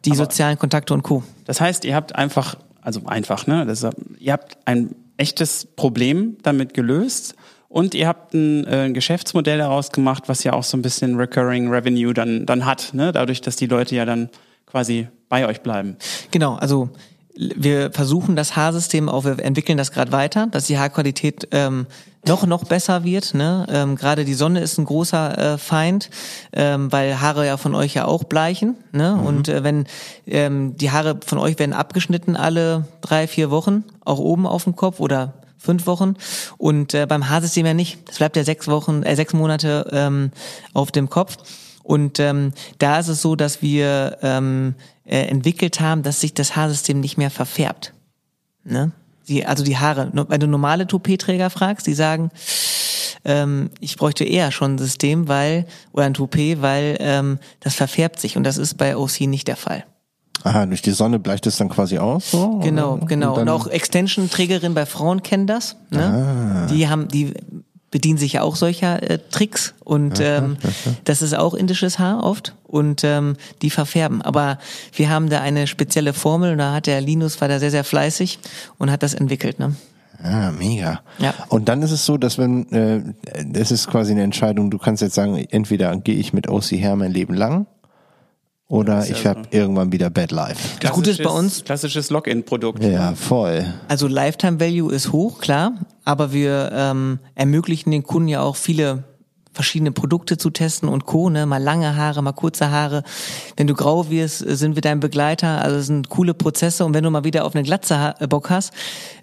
die sozialen Kontakte und Co. Das heißt, ihr habt einfach, also einfach, ne? Das, ihr habt ein echtes Problem damit gelöst und ihr habt ein, äh, Geschäftsmodell daraus gemacht, was ja auch so ein bisschen Recurring Revenue dann, dann hat, ne? Dadurch, dass die Leute ja dann quasi bei euch bleiben. Genau, also wir versuchen das Haarsystem auch, wir entwickeln das gerade weiter, dass die Haarqualität ähm, noch noch besser wird. Ne? Ähm, gerade die Sonne ist ein großer äh, Feind, ähm, weil Haare ja von euch ja auch bleichen. Ne? Und äh, wenn ähm, die Haare von euch werden abgeschnitten alle drei, vier Wochen, auch oben auf dem Kopf oder fünf Wochen und äh, beim Haarsystem ja nicht. Das bleibt ja sechs Wochen, äh, sechs Monate ähm, auf dem Kopf. Und ähm, da ist es so, dass wir ähm, äh, entwickelt haben, dass sich das Haarsystem nicht mehr verfärbt. Ne? Die, also die Haare. Wenn du normale Toupet-Träger fragst, die sagen, ähm, ich bräuchte eher schon ein System, weil oder ein Toupet, weil ähm, das verfärbt sich und das ist bei OC nicht der Fall. Aha, durch die Sonne bleicht es dann quasi aus, so? Genau, oder? genau. Und, dann- auch Extension-Trägerinnen bei Frauen kennen das. Ne? Die haben, die bedienen sich ja auch solcher äh, Tricks und ähm, das ist auch indisches Haar oft und ähm, die verfärben. Aber wir haben da eine spezielle Formel und da hat der Linus war da sehr sehr fleißig und hat das entwickelt. Ne? Ah, mega. Ja. Und dann ist es so, dass wenn, äh, das ist quasi eine Entscheidung, du kannst jetzt sagen, entweder gehe ich mit OC her mein Leben lang oder ich habe irgendwann wieder Bad Life. Das Gute ist bei uns- Klassisches Login-Produkt. Ja, voll. Also Lifetime Value ist hoch, klar, aber wir ähm, ermöglichen den Kunden ja auch viele verschiedene Produkte zu testen und Co. Ne? Mal lange Haare, mal kurze Haare. Wenn du grau wirst, äh, sind wir dein Begleiter. Also es sind coole Prozesse. Und wenn du mal wieder auf eine Glatze äh, Bock hast,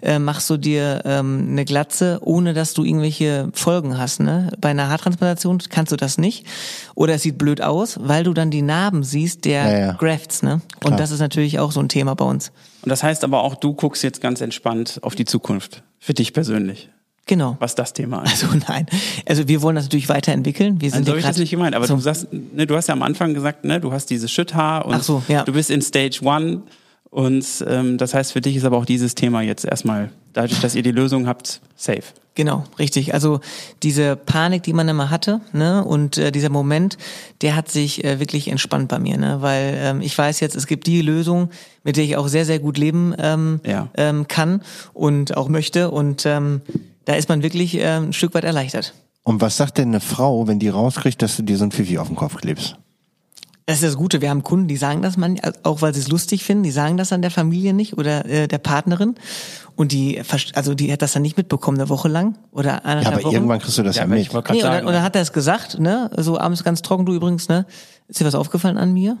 äh, machst du dir ähm, eine Glatze, ohne dass du irgendwelche Folgen hast. Ne? Bei einer Haartransplantation kannst du das nicht. Oder es sieht blöd aus, weil du dann die Narben siehst der Ja, ja. Grafts. Ne? Und das ist natürlich auch so ein Thema bei uns. Und das heißt aber auch, du guckst jetzt ganz entspannt auf die Zukunft. Für dich persönlich. Genau. Was das Thema angeht. Also nein. Also wir wollen das natürlich weiterentwickeln. Wir sind Also so ja habe ich das nicht gemeint, aber so. du sagst, ne, du hast ja am Anfang gesagt, ne, du hast dieses Schütthaar und so, ja. du bist in Stage One und ähm, das heißt für dich ist aber auch dieses Thema jetzt erstmal, dadurch, dass ihr die Lösung habt, safe. Genau, richtig. Also diese Panik, die man immer hatte, ne, und äh, dieser Moment, der hat sich äh, wirklich entspannt bei mir, ne, weil ähm, ich weiß jetzt, es gibt die Lösung, mit der ich auch sehr, sehr gut leben ähm, Ja. ähm, kann und auch möchte und ähm, da ist man wirklich ähm, ein Stück weit erleichtert. Und was sagt denn eine Frau, wenn die rauskriegt, dass du dir so ein Fifi auf den Kopf klebst? Das ist das Gute. Wir haben Kunden, die sagen das man, auch weil sie es lustig finden, die sagen das dann der Familie nicht oder äh, der Partnerin. Und die, also die hat das dann nicht mitbekommen, eine Woche lang oder Ja, anderthalb aber Wochen. irgendwann kriegst du das ja, aber mit. ich Nee, und dann, und dann hat er es gesagt, ne, so abends ganz trocken, du übrigens, ne, ist dir was aufgefallen an mir?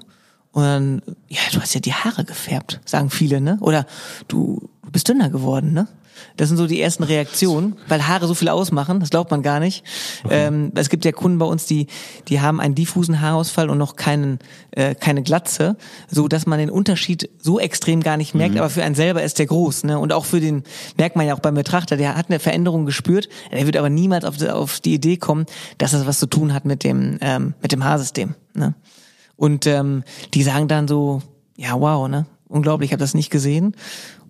Und dann, ja, du hast ja die Haare gefärbt, sagen viele, ne? Oder du, du bist dünner geworden, ne? Das sind so die ersten Reaktionen, weil Haare so viel ausmachen, das glaubt man gar nicht. Ähm, es gibt ja Kunden bei uns, die, die haben einen diffusen Haarausfall und noch keinen, äh, keine Glatze, so dass man den Unterschied so extrem gar nicht merkt, aber für einen selber ist der groß, ne? Und auch für den, merkt man ja auch beim Betrachter, der hat eine Veränderung gespürt, der wird aber niemals auf die, auf die Idee kommen, dass das was zu tun hat mit dem, ähm, mit dem Haarsystem, ne? Und ähm, die sagen dann so, ja wow, ne? Unglaublich, ich habe das nicht gesehen.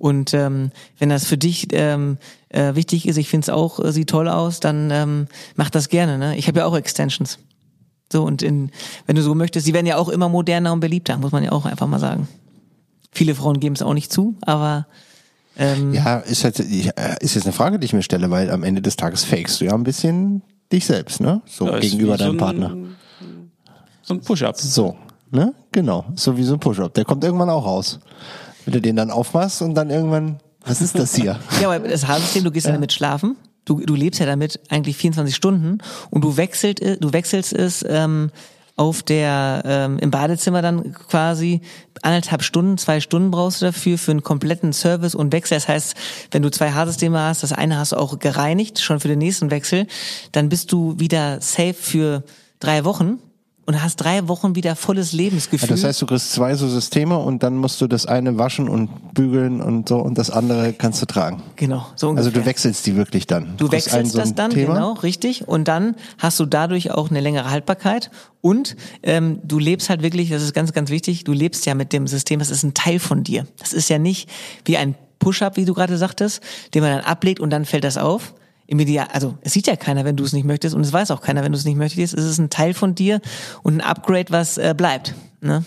Und ähm, wenn das für dich ähm, äh, wichtig ist, ich finde es auch, äh, sieht toll aus, dann ähm, mach das gerne. Ne? Ich habe ja auch Extensions. So, und in, wenn du so möchtest, die werden ja auch immer moderner und beliebter, muss man ja auch einfach mal sagen. Viele Frauen geben es auch nicht zu, aber ähm, Ja, ist, halt, ich, äh, ist jetzt eine Frage, die ich mir stelle, weil am Ende des Tages fakest du ja ein bisschen dich selbst, ne? So Ja, gegenüber wie so deinem ein- Partner. So ein Push-Up. So, ne? Genau. So wie so ein Push-Up. Der kommt irgendwann auch raus. Wenn du den dann aufmachst und dann irgendwann, was ist das hier? Ja, aber das Haarsystem, du gehst ja damit schlafen. Du, du lebst ja damit eigentlich 24 Stunden und du wechselt, äh, du wechselst es ähm, auf der ähm, im Badezimmer dann quasi anderthalb Stunden, zwei Stunden brauchst du dafür für einen kompletten Service und Wechsel. Das heißt, wenn du zwei Haarsysteme hast, das eine hast du auch gereinigt schon für den nächsten Wechsel, dann bist du wieder safe für drei Wochen und hast drei Wochen wieder volles Lebensgefühl. Ja, das heißt, du kriegst zwei so Systeme und dann musst du das eine waschen und bügeln und so und das andere kannst du tragen. genau, so Also ungefähr. du wechselst die wirklich dann. Du kriegst wechselst so das dann, Thema. genau, richtig. Und dann hast du dadurch auch eine längere Haltbarkeit. Und ähm, du lebst halt wirklich, das ist ganz, ganz wichtig, du lebst ja mit dem System, das ist ein Teil von dir. Das ist ja nicht wie ein Push-up, wie du gerade sagtest, den man dann ablegt und dann fällt das auf. Im Ideal, also es sieht ja keiner, wenn du es nicht möchtest und es weiß auch keiner, wenn du es nicht möchtest. Es ist ein Teil von dir und ein Upgrade, was äh, bleibt. Ne?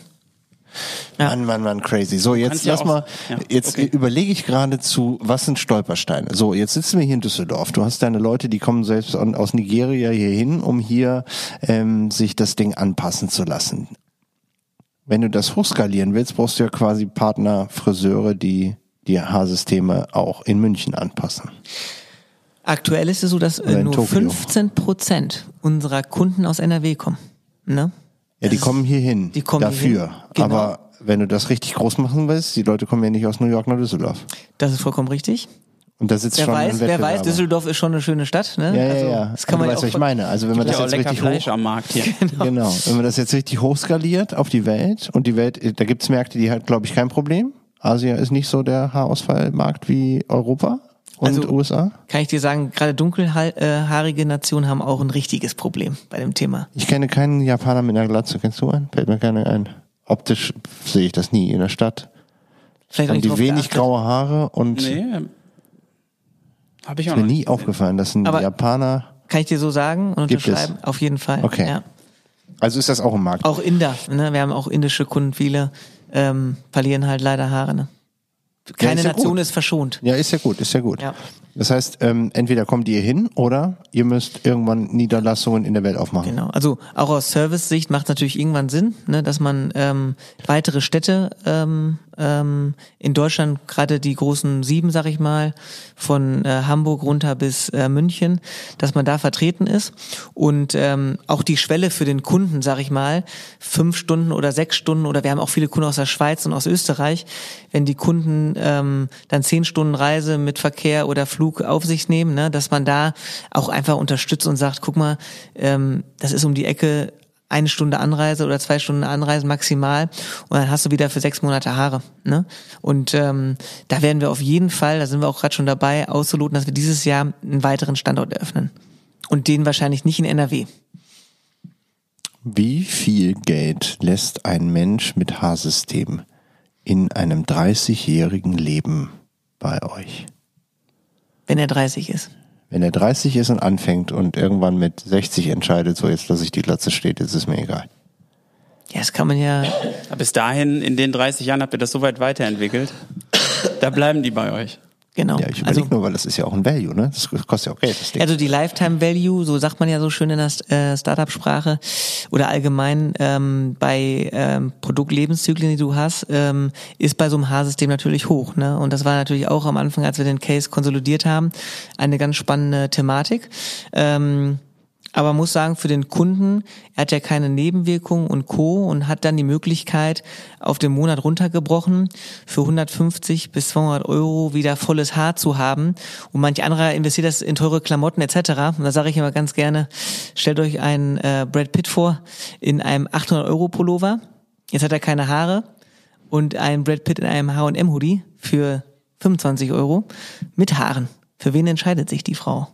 Ja. Mann, Mann, Mann, crazy. So, jetzt ja lass mal, ja, jetzt okay. überlege ich geradezu, was sind Stolpersteine? So, jetzt sitzen wir hier in Düsseldorf. Du hast deine Leute, die kommen selbst aus Nigeria hier hin, um hier ähm, sich das Ding anpassen zu lassen. Wenn du das hochskalieren willst, brauchst du ja quasi Partner, Friseure, die die Haarsysteme auch in München anpassen. Aktuell ist es so, dass äh, nur Tokio. 15 Prozent unserer Kunden aus NRW kommen. Ne? Ja, die kommen hier hin. die kommen dafür. hierhin, genau. Aber wenn du das richtig groß machen willst, die Leute kommen ja nicht aus New York nach Düsseldorf. Das ist vollkommen richtig. Und da sitzt Wer schon ein weiß, wer weiß. Düsseldorf ist schon eine schöne Stadt, ne? Ja, ja, also, ja. Das kann du man ja weißt, auch was ich meine. Also wenn man das Ja, jetzt richtig Fleisch hoch, am Markt hier. genau, wenn man das jetzt richtig hochskaliert auf die Welt und die Welt, da gibt's Märkte, die hat, glaube ich, kein Problem. Asien ist nicht so der Haarausfallmarkt wie Europa und Also- USA. kann ich dir sagen, gerade dunkelhaarige Nationen haben auch ein richtiges Problem bei dem Thema. Ich kenne keinen Japaner mit einer Glatze. Kennst du einen? Fällt mir keiner ein. optisch sehe ich das nie in der Stadt. Vielleicht auch Haben die wenig geachtet. graue Haare und Nee, habe ich auch ist mir noch nie aufgefallen, dass ein Aber- Japaner. Kann ich dir so sagen und Gibt es? unterschreiben? Auf jeden Fall. Okay. Ja. Also ist das auch im Markt. Auch Inder, ne? Wir haben auch indische Kunden, viele ähm, verlieren halt leider Haare. Ne? Keine ist ja Nation gut. ist verschont. Ja, ist ja gut, ist ja gut. Ja. Das heißt, ähm, entweder kommt ihr hin oder ihr müsst irgendwann Niederlassungen in der Welt aufmachen. Genau. Also auch aus Service-Sicht macht es natürlich irgendwann Sinn, ne, dass man ähm, weitere Städte ähm, ähm, in Deutschland, gerade die großen sieben, sag ich mal, von äh, Hamburg runter bis äh, München, dass man da vertreten ist. Und ähm, auch die Schwelle für den Kunden, sag ich mal, fünf Stunden oder sechs Stunden oder wir haben auch viele Kunden aus der Schweiz und aus Österreich, wenn die Kunden ähm, dann zehn Stunden Reise mit Verkehr oder Flug auf sich nehmen, ne, dass man da auch einfach unterstützt und sagt, guck mal, ähm, das ist um die Ecke eine Stunde Anreise oder zwei Stunden Anreise maximal und dann hast du wieder für sechs Monate Haare. Ne? Und ähm, da werden wir auf jeden Fall, da sind wir auch gerade schon dabei, auszuloten, dass wir dieses Jahr einen weiteren Standort eröffnen. Und den wahrscheinlich nicht in NRW. Wie viel Geld lässt ein Mensch mit Haarsystem in einem 30-jährigen Leben bei euch? Wenn er 30 ist. Wenn er 30 ist und anfängt und irgendwann mit 60 entscheidet, so jetzt lasse ich die Glatze steht, ist mir egal. Ja, das kann man ja. Aber Bis dahin, in den 30 Jahren, habt ihr das so weit weiterentwickelt. Da bleiben die bei euch. Genau. Ja, ich überlege also, nur, weil das ist ja auch ein Value, ne? Das kostet ja auch Geld, das Ding. also die Lifetime Value, so sagt man ja so schön in der äh, Startup-Sprache oder allgemein ähm, bei ähm, Produktlebenszyklen, die du hast, ähm, ist bei so einem Haarsystem natürlich hoch. Ne? Und das war natürlich auch am Anfang, als wir den Case konsolidiert haben, eine ganz spannende Thematik. Ähm, aber muss sagen, für den Kunden, er hat ja keine Nebenwirkungen und Co. und hat dann die Möglichkeit, auf den Monat runtergebrochen, für 150 bis 200 Euro wieder volles Haar zu haben. Und manch anderer investiert das in teure Klamotten etc. Und da sage ich immer ganz gerne, stellt euch einen äh, Brad Pitt vor in einem 800 Euro Pullover. Jetzt hat er keine Haare und ein Brad Pitt in einem H&M Hoodie für 25 Euro mit Haaren. Für wen entscheidet sich die Frau?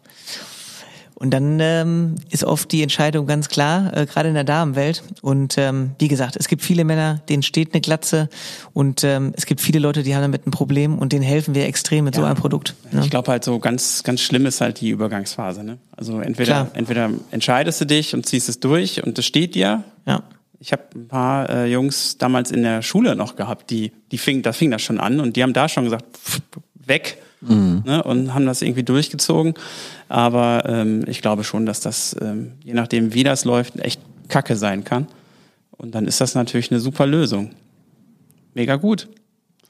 Und dann ähm, ist oft die Entscheidung ganz klar, äh, gerade in der Damenwelt. Und ähm, wie gesagt, es gibt viele Männer, denen steht eine Glatze und ähm, es gibt viele Leute, die haben damit ein Problem und denen helfen wir extrem mit so einem Produkt. Ne? Ich glaube halt so ganz, ganz schlimm ist halt die Übergangsphase. Ne? Also entweder, Klar. entweder entscheidest du dich und ziehst es durch und es steht dir. Ja. Ich habe ein paar äh, Jungs damals in der Schule noch gehabt, die, die fing, das fing das schon an und die haben da schon gesagt, pff, weg. Ne, und haben das irgendwie durchgezogen. Aber ähm, ich glaube schon, dass das, ähm, je nachdem, wie das läuft, echt Kacke sein kann. Und dann ist das natürlich eine super Lösung. Mega gut.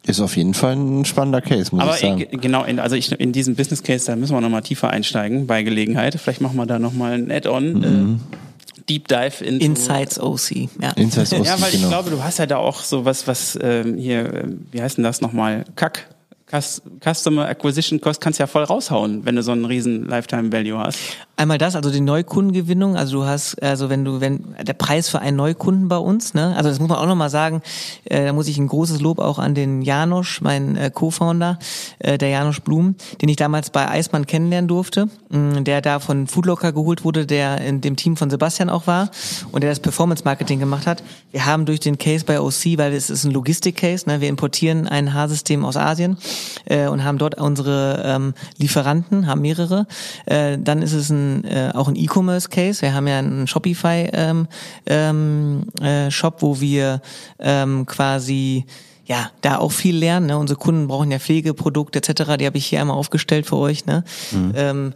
Ist auf jeden Fall ein spannender Case, muss Aber ich sagen. äh, genau, in, also ich, in diesem Business Case, da müssen wir nochmal tiefer einsteigen bei Gelegenheit. Vielleicht machen wir da nochmal ein Add-on, äh, Deep Dive into Insights OC. Ja. Insights aus Ja, weil ich genau. glaube, du hast ja da auch so was, was ähm, hier, äh, wie heißt denn das nochmal? Kack. Cus- Customer Acquisition Cost kannst ja voll raushauen, wenn du so einen riesen Lifetime Value hast. Einmal das, also die Neukundengewinnung, also du hast, also wenn du, wenn der Preis für einen Neukunden bei uns, ne, also das muss man auch nochmal sagen, äh, da muss ich ein großes Lob auch an den Janosch, meinen äh, Co-Founder, äh, der Janosch Blum, den ich damals bei Eismann kennenlernen durfte, mh, der da von Foodlocker geholt wurde, der in dem Team von Sebastian auch war und der das Performance Marketing gemacht hat. Wir haben durch den Case bei OC, weil es ist ein Logistik-Case, ne, wir importieren ein Haarsystem aus Asien äh, und haben dort unsere ähm, Lieferanten, haben mehrere. Äh, dann ist es ein, äh, auch ein E-Commerce-Case. Wir haben ja einen Shopify ähm, ähm, äh, Shop, wo wir ähm, quasi ja, da auch viel lernen. Ne? Unsere Kunden brauchen ja Pflegeprodukte etc. Die habe ich hier einmal aufgestellt für euch. Ne? Ähm,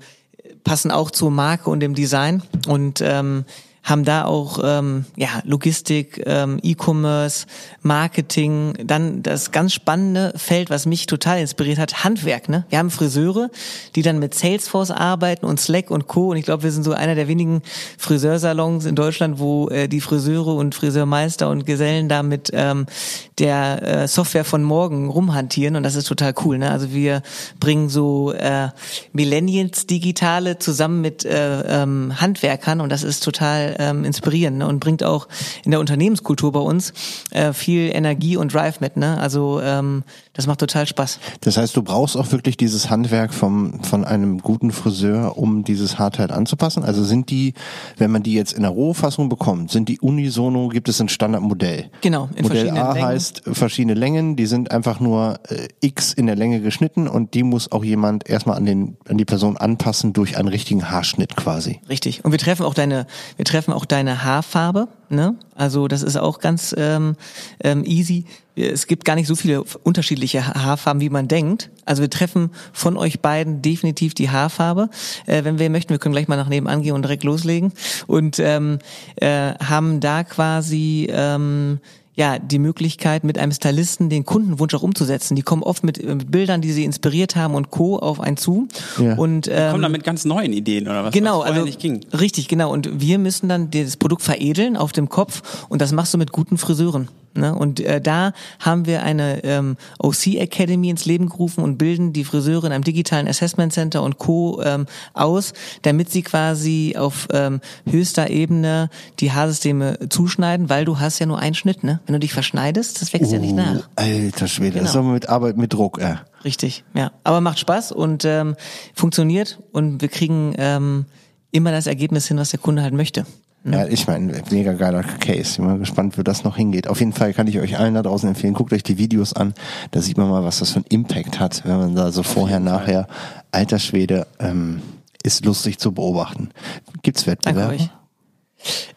passen auch zur Marke und dem Design und ähm, haben da auch ähm, ja Logistik, ähm, E-Commerce, Marketing, dann das ganz spannende Feld, was mich total inspiriert hat, Handwerk. Ne? Wir haben Friseure, die dann mit Salesforce arbeiten und Slack und Co. Und ich glaube, wir sind so einer der wenigen Friseursalons in Deutschland, wo äh, die Friseure und Friseurmeister und Gesellen da mit ähm, der äh, Software von morgen rumhantieren und das ist total cool. Ne? Also wir bringen so äh, Millennials Digitale zusammen mit äh, ähm, Handwerkern und das ist total ähm, inspirierend ne? und bringt auch in der Unternehmenskultur bei uns äh, viel Energie und Drive mit. Ne? Also ähm, Das macht total Spaß. Das heißt, du brauchst auch wirklich dieses Handwerk vom, von einem guten Friseur, um dieses Haarteil anzupassen? Also sind die, wenn man die jetzt in der Rohfassung bekommt, sind die unisono, gibt es ein Standardmodell? Genau, in Modell verschiedenen A Längen. heißt verschiedene Längen, die sind einfach nur äh, X in der Länge geschnitten und die muss auch jemand erstmal an, den, an die Person anpassen durch einen richtigen Haarschnitt quasi. Richtig. Und wir treffen auch deine, wir treffen auch deine Haarfarbe. Ne? Also das ist auch ganz ähm, ähm, easy. Es gibt gar nicht so viele unterschiedliche Haarfarben, wie man denkt. Also wir treffen von euch beiden definitiv die Haarfarbe. Äh, wenn wir möchten, wir können gleich mal nach nebenan gehen und direkt loslegen. Und ähm, äh, haben da quasi ähm, ja, die Möglichkeit, mit einem Stylisten den Kundenwunsch auch umzusetzen. Die kommen oft mit, äh, mit Bildern, die sie inspiriert haben und Co. auf einen zu. Ja. Und, ähm, Kommen da mit ganz neuen Ideen oder was? Genau, was vorher also nicht ging. richtig, genau. Und wir müssen dann das Produkt veredeln auf dem Kopf und das machst du mit guten Friseuren. Ne? Und äh, da haben wir eine ähm, OC Academy ins Leben gerufen und bilden die Friseure in einem digitalen Assessment Center und Co. Ähm, aus, damit sie quasi auf ähm, höchster Ebene die Haarsysteme zuschneiden, weil du hast ja nur einen Schnitt, ne? Wenn du dich verschneidest, das wächst ja nicht nach. Oh, alter Schwede, das ist Genau. aber mit Arbeit mit Druck, äh. Richtig, ja. Aber macht Spaß und ähm, funktioniert und wir kriegen ähm, immer das Ergebnis hin, was der Kunde halt möchte. Ja, ich meine, mega geiler Case. Ich bin mal gespannt, wo das noch hingeht. Auf jeden Fall kann ich euch allen da draußen empfehlen, guckt euch die Videos an. Da sieht man mal, was das für einen Impact hat, wenn man da so vorher, nachher, alter Schwede, ähm, ist lustig zu beobachten. Gibt's Wettbewerbe?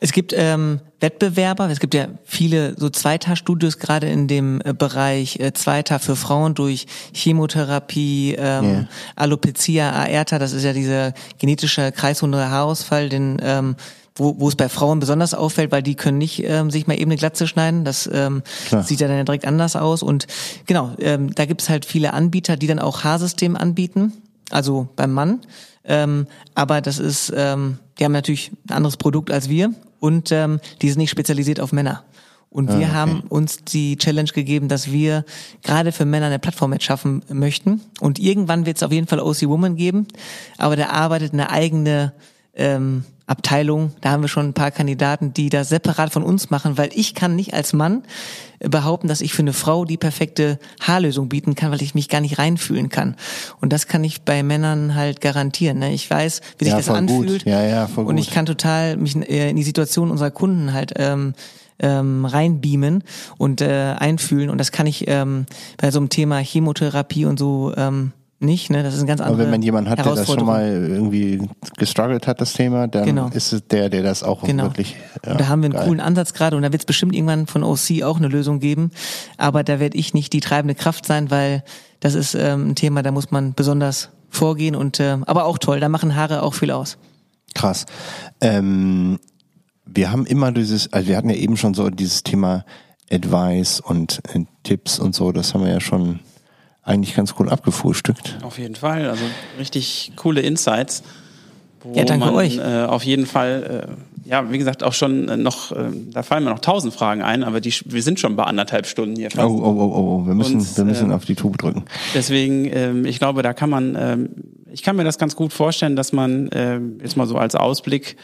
Es gibt ähm, Wettbewerber, es gibt ja viele so Zweithaarstudios gerade in dem äh, Bereich äh, Zweithaar für Frauen durch Chemotherapie, ähm, Ja. Alopecia aerta, das ist ja dieser genetische kreisrunde Haarausfall, den ähm, wo, wo es bei Frauen besonders auffällt, weil die können nicht ähm, sich mal eben eine Glatze schneiden. Das ähm, Klar. sieht ja dann direkt anders aus. Und genau, ähm, da gibt es halt viele Anbieter, die dann auch Haarsystem anbieten, also beim Mann. Ähm, aber das ist, ähm, die haben natürlich ein anderes Produkt als wir und ähm, die sind nicht spezialisiert auf Männer. Und wir Ah, okay. haben uns die Challenge gegeben, dass wir gerade für Männer eine Plattform jetzt schaffen möchten. Und irgendwann wird es auf jeden Fall OC Woman geben, aber da arbeitet eine eigene ähm, Abteilung. Da haben wir schon ein paar Kandidaten, die das separat von uns machen, weil ich kann nicht als Mann äh, behaupten, dass ich für eine Frau die perfekte Haarlösung bieten kann, weil ich mich gar nicht reinfühlen kann. Und das kann ich bei Männern halt garantieren. Ne? Ich weiß, wie sich Ja, das voll gut. anfühlt. Ja, ja, voll Und gut. ich kann total mich äh, in die Situation unserer Kunden halt ähm, ähm, reinbeamen und äh, einfühlen. Und das kann ich ähm, bei so einem Thema Chemotherapie und so ähm, nicht. Ne? Das ist ein ganz Aber andere wenn man jemanden hat, der das schon mal irgendwie gestruggelt hat, das Thema, dann Genau. ist es der, der das auch Genau. wirklich. Ja, und da haben wir einen geil. coolen Ansatz gerade und da wird es bestimmt irgendwann von OC auch eine Lösung geben. Aber da werde ich nicht die treibende Kraft sein, weil das ist ähm, ein Thema, da muss man besonders vorgehen und ähm, aber auch toll, da machen Haare auch viel aus. Krass. Ähm, wir haben immer dieses, also wir hatten ja eben schon so dieses Thema Advice und äh, Tipps und so, das haben wir ja schon eigentlich ganz cool abgefrühstückt. Auf jeden Fall. Also richtig coole Insights. Wo Ja, danke man, euch. Äh, auf jeden Fall, äh, ja, wie gesagt, auch schon äh, noch, äh, da fallen mir noch tausend Fragen ein, aber die, wir sind schon bei anderthalb Stunden hier Oh, fast. oh, oh, oh, oh. wir müssen, Und, wir müssen ähm, auf die Tube drücken. Deswegen, ähm, ich glaube, da kann man, ähm, ich kann mir das ganz gut vorstellen, dass man äh, jetzt mal so als Ausblick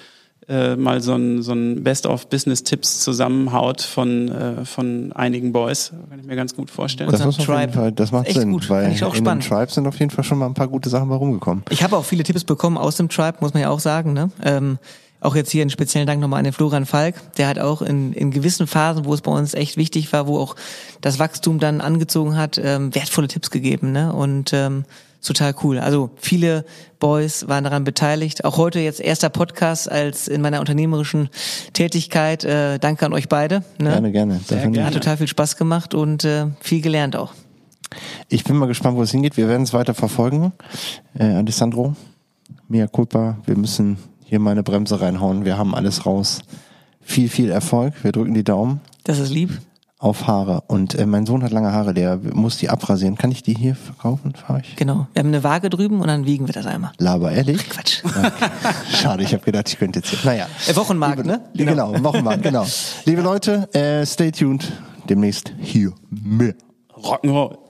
äh, mal so ein, so ein Best-of-Business-Tipps zusammenhaut von, äh, von einigen Boys. Kann ich mir ganz gut vorstellen. Das, jeden Tribe. Fall, das macht Echt Sinn, gut, weil ich auch in spannend. den Tribes sind auf jeden Fall schon mal ein paar gute Sachen bei rumgekommen. Ich habe auch viele Tipps bekommen aus dem Tribe, muss man ja auch sagen. Ne? Ähm, auch jetzt hier einen speziellen Dank nochmal an den Florian Falk. Der hat auch in, in gewissen Phasen, wo es bei uns echt wichtig war, wo auch das Wachstum dann angezogen hat, ähm, wertvolle Tipps gegeben. Ne? Und ähm, total cool. Also viele Boys waren daran beteiligt. Auch heute jetzt erster Podcast als in meiner unternehmerischen Tätigkeit. Äh, danke an euch beide. Ne? Gerne, gerne. Finde ich- Hat total viel Spaß gemacht und äh, viel gelernt auch. Ich bin mal gespannt, wo es hingeht. Wir werden es weiter verfolgen. Äh, Alessandro, mea culpa. Wir müssen hier mal eine Bremse reinhauen. Wir haben alles raus. Viel, viel Erfolg. Wir drücken die Daumen Das ist lieb. Auf Haare. Und äh, mein Sohn hat lange Haare, der muss die abrasieren. Kann ich die hier verkaufen? Fahr ich? Genau. Wir haben eine Waage drüben und dann wiegen wir das einmal. Laber, ehrlich? Quatsch. Schade, ich habe gedacht, ich könnte jetzt hier. Naja. Äh, Wochenmarkt, ne? Genau, genau Wochenmarkt, genau. Liebe Leute, äh, stay tuned. Demnächst hier mehr. Rock'n'Roll.